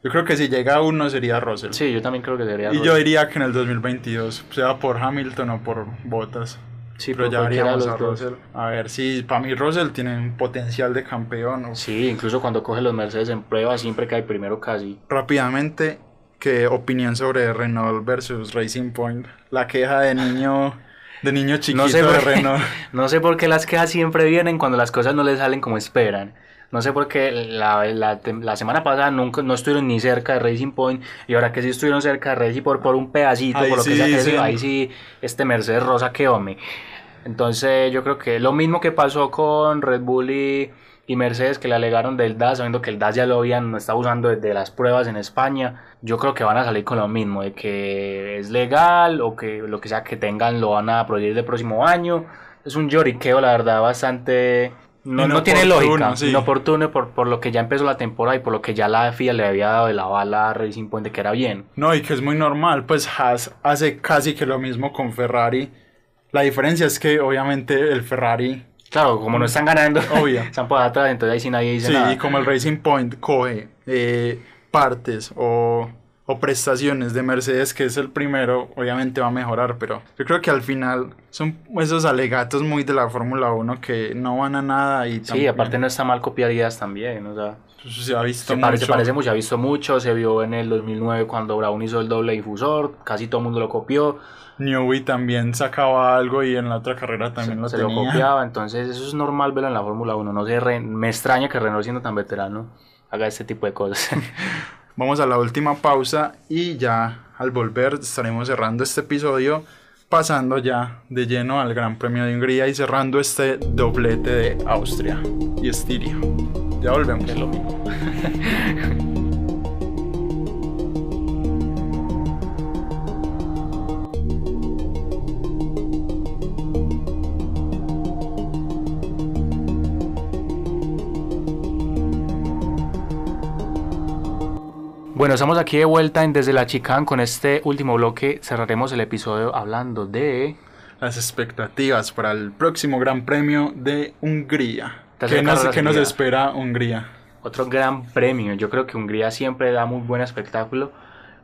Yo creo que si llega uno sería Russell. Sí, yo también creo que debería... Y yo diría que en el 2022, sea por Hamilton o por Bottas. sí, Pero ya veríamos a. Russell. A ver si para mí Russell tiene un potencial de campeón. Sí, incluso cuando coge los Mercedes en prueba siempre cae primero casi. Rápidamente, ¿qué opinión sobre Renault versus Racing Point? La queja de niño, de niño chiquito No sé, de por qué, Renault. no sé por qué las quejas siempre vienen cuando las cosas no les salen como esperan. No sé por qué la, la, la semana pasada nunca, no estuvieron ni cerca de Racing Point y ahora que sí estuvieron cerca de Racing por, por un pedacito, Ahí por lo que sí sea que sea, ahí sí, este Mercedes Rosa que hombre. Entonces yo creo que lo mismo que pasó con Red Bull y, y Mercedes que le alegaron del DAS, sabiendo que el DAS ya lo habían no está usando desde las pruebas en España, yo creo que van a salir con lo mismo, de que es legal o que lo que sea que tengan lo van a prohibir el próximo año. Es un lloriqueo, la verdad, bastante... No, no tiene lógica, sí. inoportuno por, por lo que ya empezó la temporada y por lo que ya la FIA le había dado de la bala a Racing Point de que era bien. No, y que es muy normal, pues Haas hace casi que lo mismo con Ferrari. La diferencia es que obviamente el Ferrari, Claro, como no están ganando, Obvio. están por atrás, entonces ahí sí nadie dice sí, nada. y como el Racing Point coge eh, partes o, o prestaciones de Mercedes, que es el primero, obviamente va a mejorar, pero yo creo que al final son esos alegatos muy de la Fórmula 1 que no van a nada y Sí, aparte no está mal copiar ideas también, o sea, Pues se ha visto Se, pare- se mucho. parece mucho, se ha visto mucho, se vio en el 2009 cuando Brown hizo el doble difusor, casi todo el mundo lo copió, Newey también sacaba algo y en la otra carrera también lo se tenía. lo copiaba, entonces eso es normal verlo en la Fórmula 1, no sé, Re- me extraña que Renault siendo tan veterano haga este tipo de cosas. Vamos a la última pausa y ya al volver estaremos cerrando este episodio, pasando ya de lleno al Gran Premio de Hungría y cerrando este doblete de Austria y Estiria. Ya volvemos. es lo mismo. Bueno, estamos aquí de vuelta en Desde la Chicán con este último bloque. Cerraremos el episodio hablando de... Las expectativas para el próximo Gran Premio de Hungría. ¿Qué nos, qué nos espera Hungría? Otro gran premio. Yo creo que Hungría siempre da muy buen espectáculo.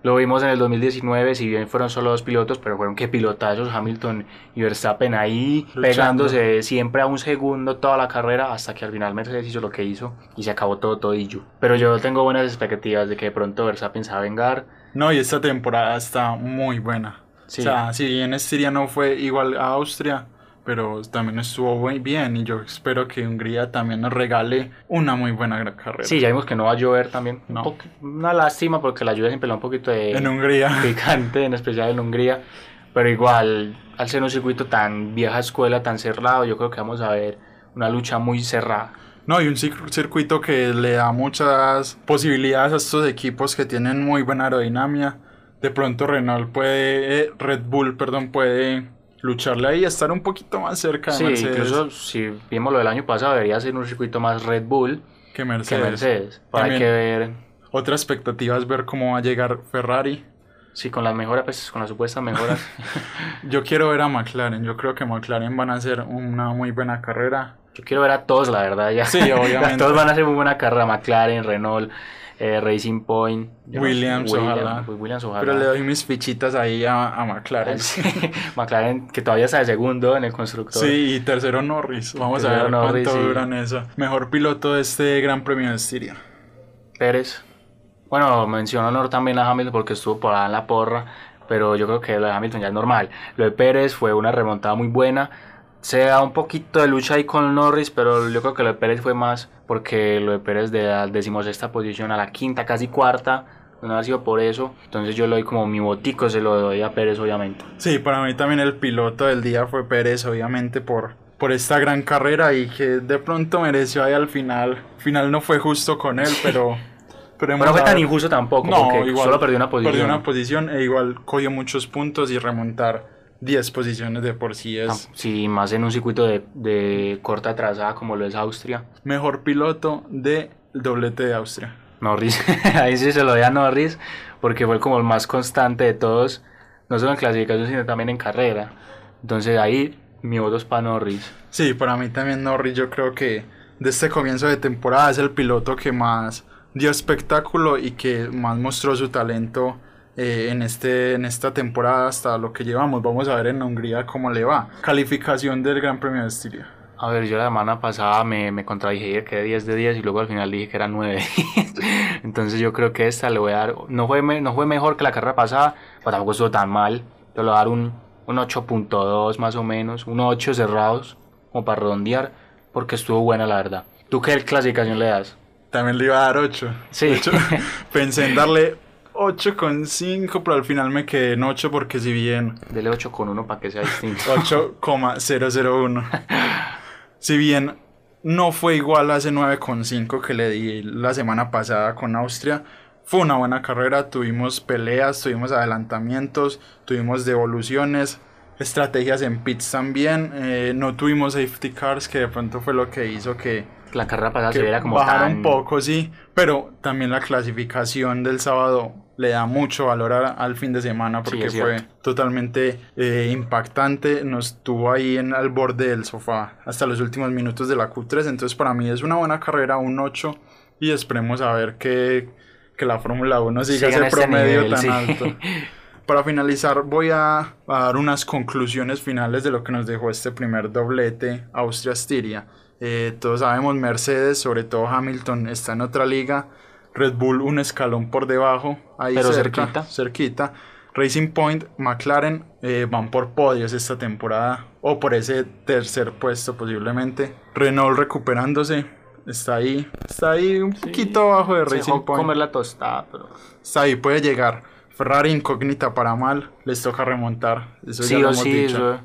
Lo vimos en el 2019, si bien fueron solo dos pilotos, pero fueron que pilotazos Hamilton y Verstappen ahí Luchando. pegándose siempre a un segundo toda la carrera hasta que al final Mercedes hizo lo que hizo y se acabó todo todillo. Pero yo tengo buenas expectativas de que de pronto Verstappen se va a vengar. No, y esta temporada está muy buena. Sí. O sea, si bien Estiria no fue igual a Austria, pero también estuvo muy bien y yo espero que Hungría también nos regale una muy buena gra- carrera. Sí, ya vimos que no va a llover también. Un No. poqu- una lástima porque la lluvia siempre da un poquito de... En Hungría. picante, en especial en Hungría. Pero igual, al ser un circuito tan vieja escuela, tan cerrado, yo creo que vamos a ver una lucha muy cerrada. No, y un cir- circuito que le da muchas posibilidades a estos equipos que tienen muy buena aerodinámica. De pronto Renault puede, eh, Red Bull, perdón, puede lucharle ahí estar un poquito más cerca de Sí, Mercedes incluso si vimos lo del año pasado, debería ser un circuito más Red Bull que que Mercedes. Hay También. que ver Otra expectativa es ver cómo va a llegar Ferrari. si con las mejoras, pues con las supuestas mejoras. Yo quiero ver a McLaren. Yo creo que McLaren van a hacer una muy buena carrera. Yo quiero ver a todos, la verdad, ya. Sí, obviamente. todos van a hacer muy buena carrera, McLaren, Renault, eh, Racing Point. Williams, ojalá. pues Williams, ojalá. Pero le doy mis fichitas ahí a, a McLaren. Sí, McLaren, que todavía está de segundo en el constructor. Sí, y tercero Norris. Vamos a ver Norris, cuánto sí. duran eso. Mejor piloto de este Gran Premio de Siria. Pérez. Bueno, menciono honor también a Hamilton porque estuvo por ahí en la porra, pero yo creo que lo de Hamilton ya es normal. Lo de Pérez fue una remontada muy buena. Se da un poquito de lucha ahí con Norris, pero yo creo que lo de Pérez fue más porque lo de Pérez de la decimosexta posición a la quinta, casi cuarta, no ha sido por eso. Entonces yo le doy como mi botico, se lo doy a Pérez obviamente. Sí, para mí también el piloto del día fue Pérez, obviamente por, por esta gran carrera y que de pronto mereció ahí al final. Final no fue justo con él, pero... Pero, Pero no fue tan injusto tampoco, porque solo perdió una posición. Perdió una posición e igual cogió muchos puntos y remontar 10 posiciones de por sí es Ah, Sí, más en un circuito de, de corta trazada como lo es Austria. mejor piloto del doblete de Austria. Norris, ahí sí se lo doy a Norris, porque fue como el más constante de todos, no solo en clasificación, sino también en carrera. Entonces ahí mi voto es para Norris. Sí, para mí también Norris yo creo que de este comienzo de temporada es el piloto que más dio espectáculo y que más mostró su talento eh, en, este, en esta temporada hasta lo que llevamos. Vamos a ver en Hungría cómo le va. Calificación del Gran Premio de Estiria. A ver, yo la semana pasada me, me contradije que 10 de 10 y luego al final dije que era 9 de 10. Entonces yo creo que esta le voy a dar, no fue, no fue mejor que la carrera pasada, pero tampoco estuvo tan mal. Yo le voy a dar un, un 8.2 más o menos, un 8 cerrados, como para redondear, porque estuvo buena la verdad. ¿Tú qué clasificación le das? También le iba a dar 8. Sí. De hecho, pensé en darle 8,5, pero al final me quedé en 8 porque si bien Dele 8 con 1 para que sea distinto. 8,001. si bien no fue igual a ese 9,5 que le di la semana pasada con Austria, fue una buena carrera. Tuvimos peleas, tuvimos adelantamientos, tuvimos devoluciones, estrategias en pits también. eh, no tuvimos safety cars, que de pronto fue lo que hizo que, La carrera pasada se viera como bajara tan... un poco, sí. Pero también la clasificación del sábado le da mucho valor a- al fin de semana porque fue totalmente eh, impactante. Nos tuvo ahí en, al borde del sofá hasta los últimos minutos de la Q3. Entonces, para mí es una buena carrera, un 8. Y esperemos a ver que, que la Fórmula 1 siga Sigan ese este promedio nivel, tan sí. alto. Para finalizar, voy a, a dar unas conclusiones finales de lo que nos dejó este primer doblete Austria-Estiria. Eh, todos sabemos, Mercedes, sobre todo Hamilton, está en otra liga. Red Bull un escalón por debajo, ahí Pero cerca, cerquita. cerquita. Racing Point, McLaren eh, van por podios esta temporada o por ese tercer puesto posiblemente. Renault recuperándose, está ahí, está ahí un poquito abajo de Se Racing dejó Point. comer la tostada, pero... Está ahí, puede llegar. Ferrari incógnita para mal, les toca remontar. Eso sí ya lo o hemos sí, dicho. eso-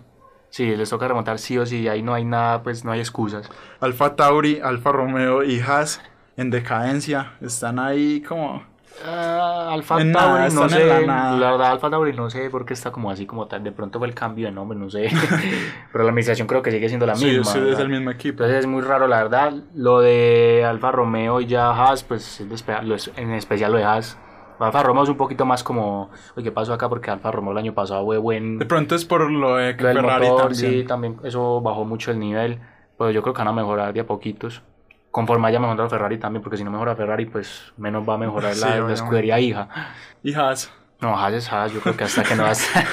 sí, les toca remontar sí o sí, ahí no hay nada, pues no hay excusas. Alfa Tauri, Alfa Romeo y Haas en decadencia. Están ahí como. Ah, Alfa En nada, Tauri, no sé, la nada. la verdad Alfa Tauri no sé por qué está como así como tal, de pronto fue el cambio de nombre, no sé, pero la administración creo que sigue siendo la Sí, misma. sí, es el mismo equipo. Entonces es muy raro, la verdad. Lo de Alfa Romeo y ya Haas, pues en especial lo de Haas. Alfa Romeo es un poquito más como, oye, ¿qué pasó acá? Porque Alfa Romeo el año pasado fue buen. De pronto es por lo de Ferrari motor, también. sí, también eso bajó mucho el nivel. Pero yo creo que van a mejorar de a poquitos. Conforme haya mejorado Ferrari también, porque si no mejora Ferrari, pues menos va a mejorar Sí, la, la escudería hija. Y Haas. No, Haas es Haas, yo creo que hasta que no hasta,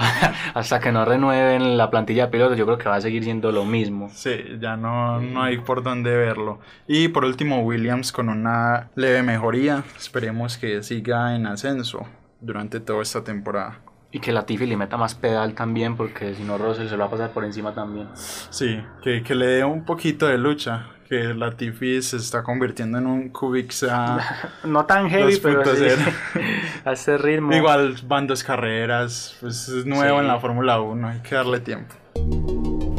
hasta que no renueven la plantilla de pilotos, yo creo que va a seguir siendo lo mismo. Sí, ya no, no hay por dónde verlo. Y por último, Williams con una leve mejoría. Esperemos que siga en ascenso durante toda esta temporada. Y que Latifi le meta más pedal también, porque si no Russell se lo va a pasar por encima también. Sí, que, que le dé un poquito de lucha. Que Latifi se está convirtiendo en un Kubica. No tan heavy, pero sí, 2.0. a ritmo. Igual van dos carreras, pues es nuevo Sí. en la Fórmula 1, hay que darle tiempo.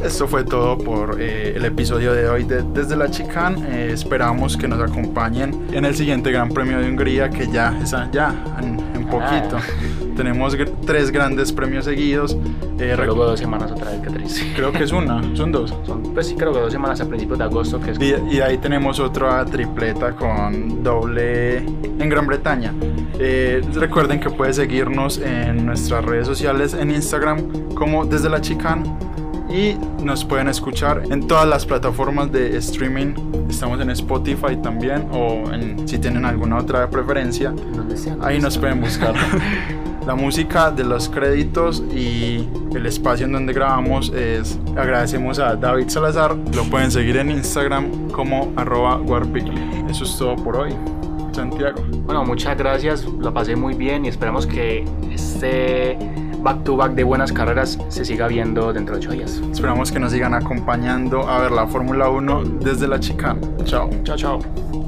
Esto fue todo por eh, el episodio de hoy de Desde la Chicane. Eh, esperamos que nos acompañen en el siguiente Gran Premio de Hungría, que ya es ya en, en poquito. Tenemos gr- tres grandes premios seguidos. Eh, Luego dos semanas otra vez, triste. creo que es una, son dos. Son, pues sí, creo que dos semanas a principios de agosto, que es Y, y ahí tenemos otra tripleta con doble en Gran Bretaña. Eh, recuerden que pueden seguirnos en nuestras redes sociales en Instagram como desde la Chicane y nos pueden escuchar en todas las plataformas de streaming. Estamos en Spotify también o en, si tienen alguna otra preferencia, ahí nos pueden buscar. La música de los créditos y el espacio en donde grabamos es agradecemos a David Salazar. Lo pueden seguir en Instagram como arroba. Eso es todo por hoy. Santiago. Bueno, muchas gracias, la pasé muy bien y esperamos que este back to back de buenas carreras se siga viendo dentro de ocho días. Esperamos que nos sigan acompañando a ver la Fórmula 1 desde la chicana. Chao. Chao, chao.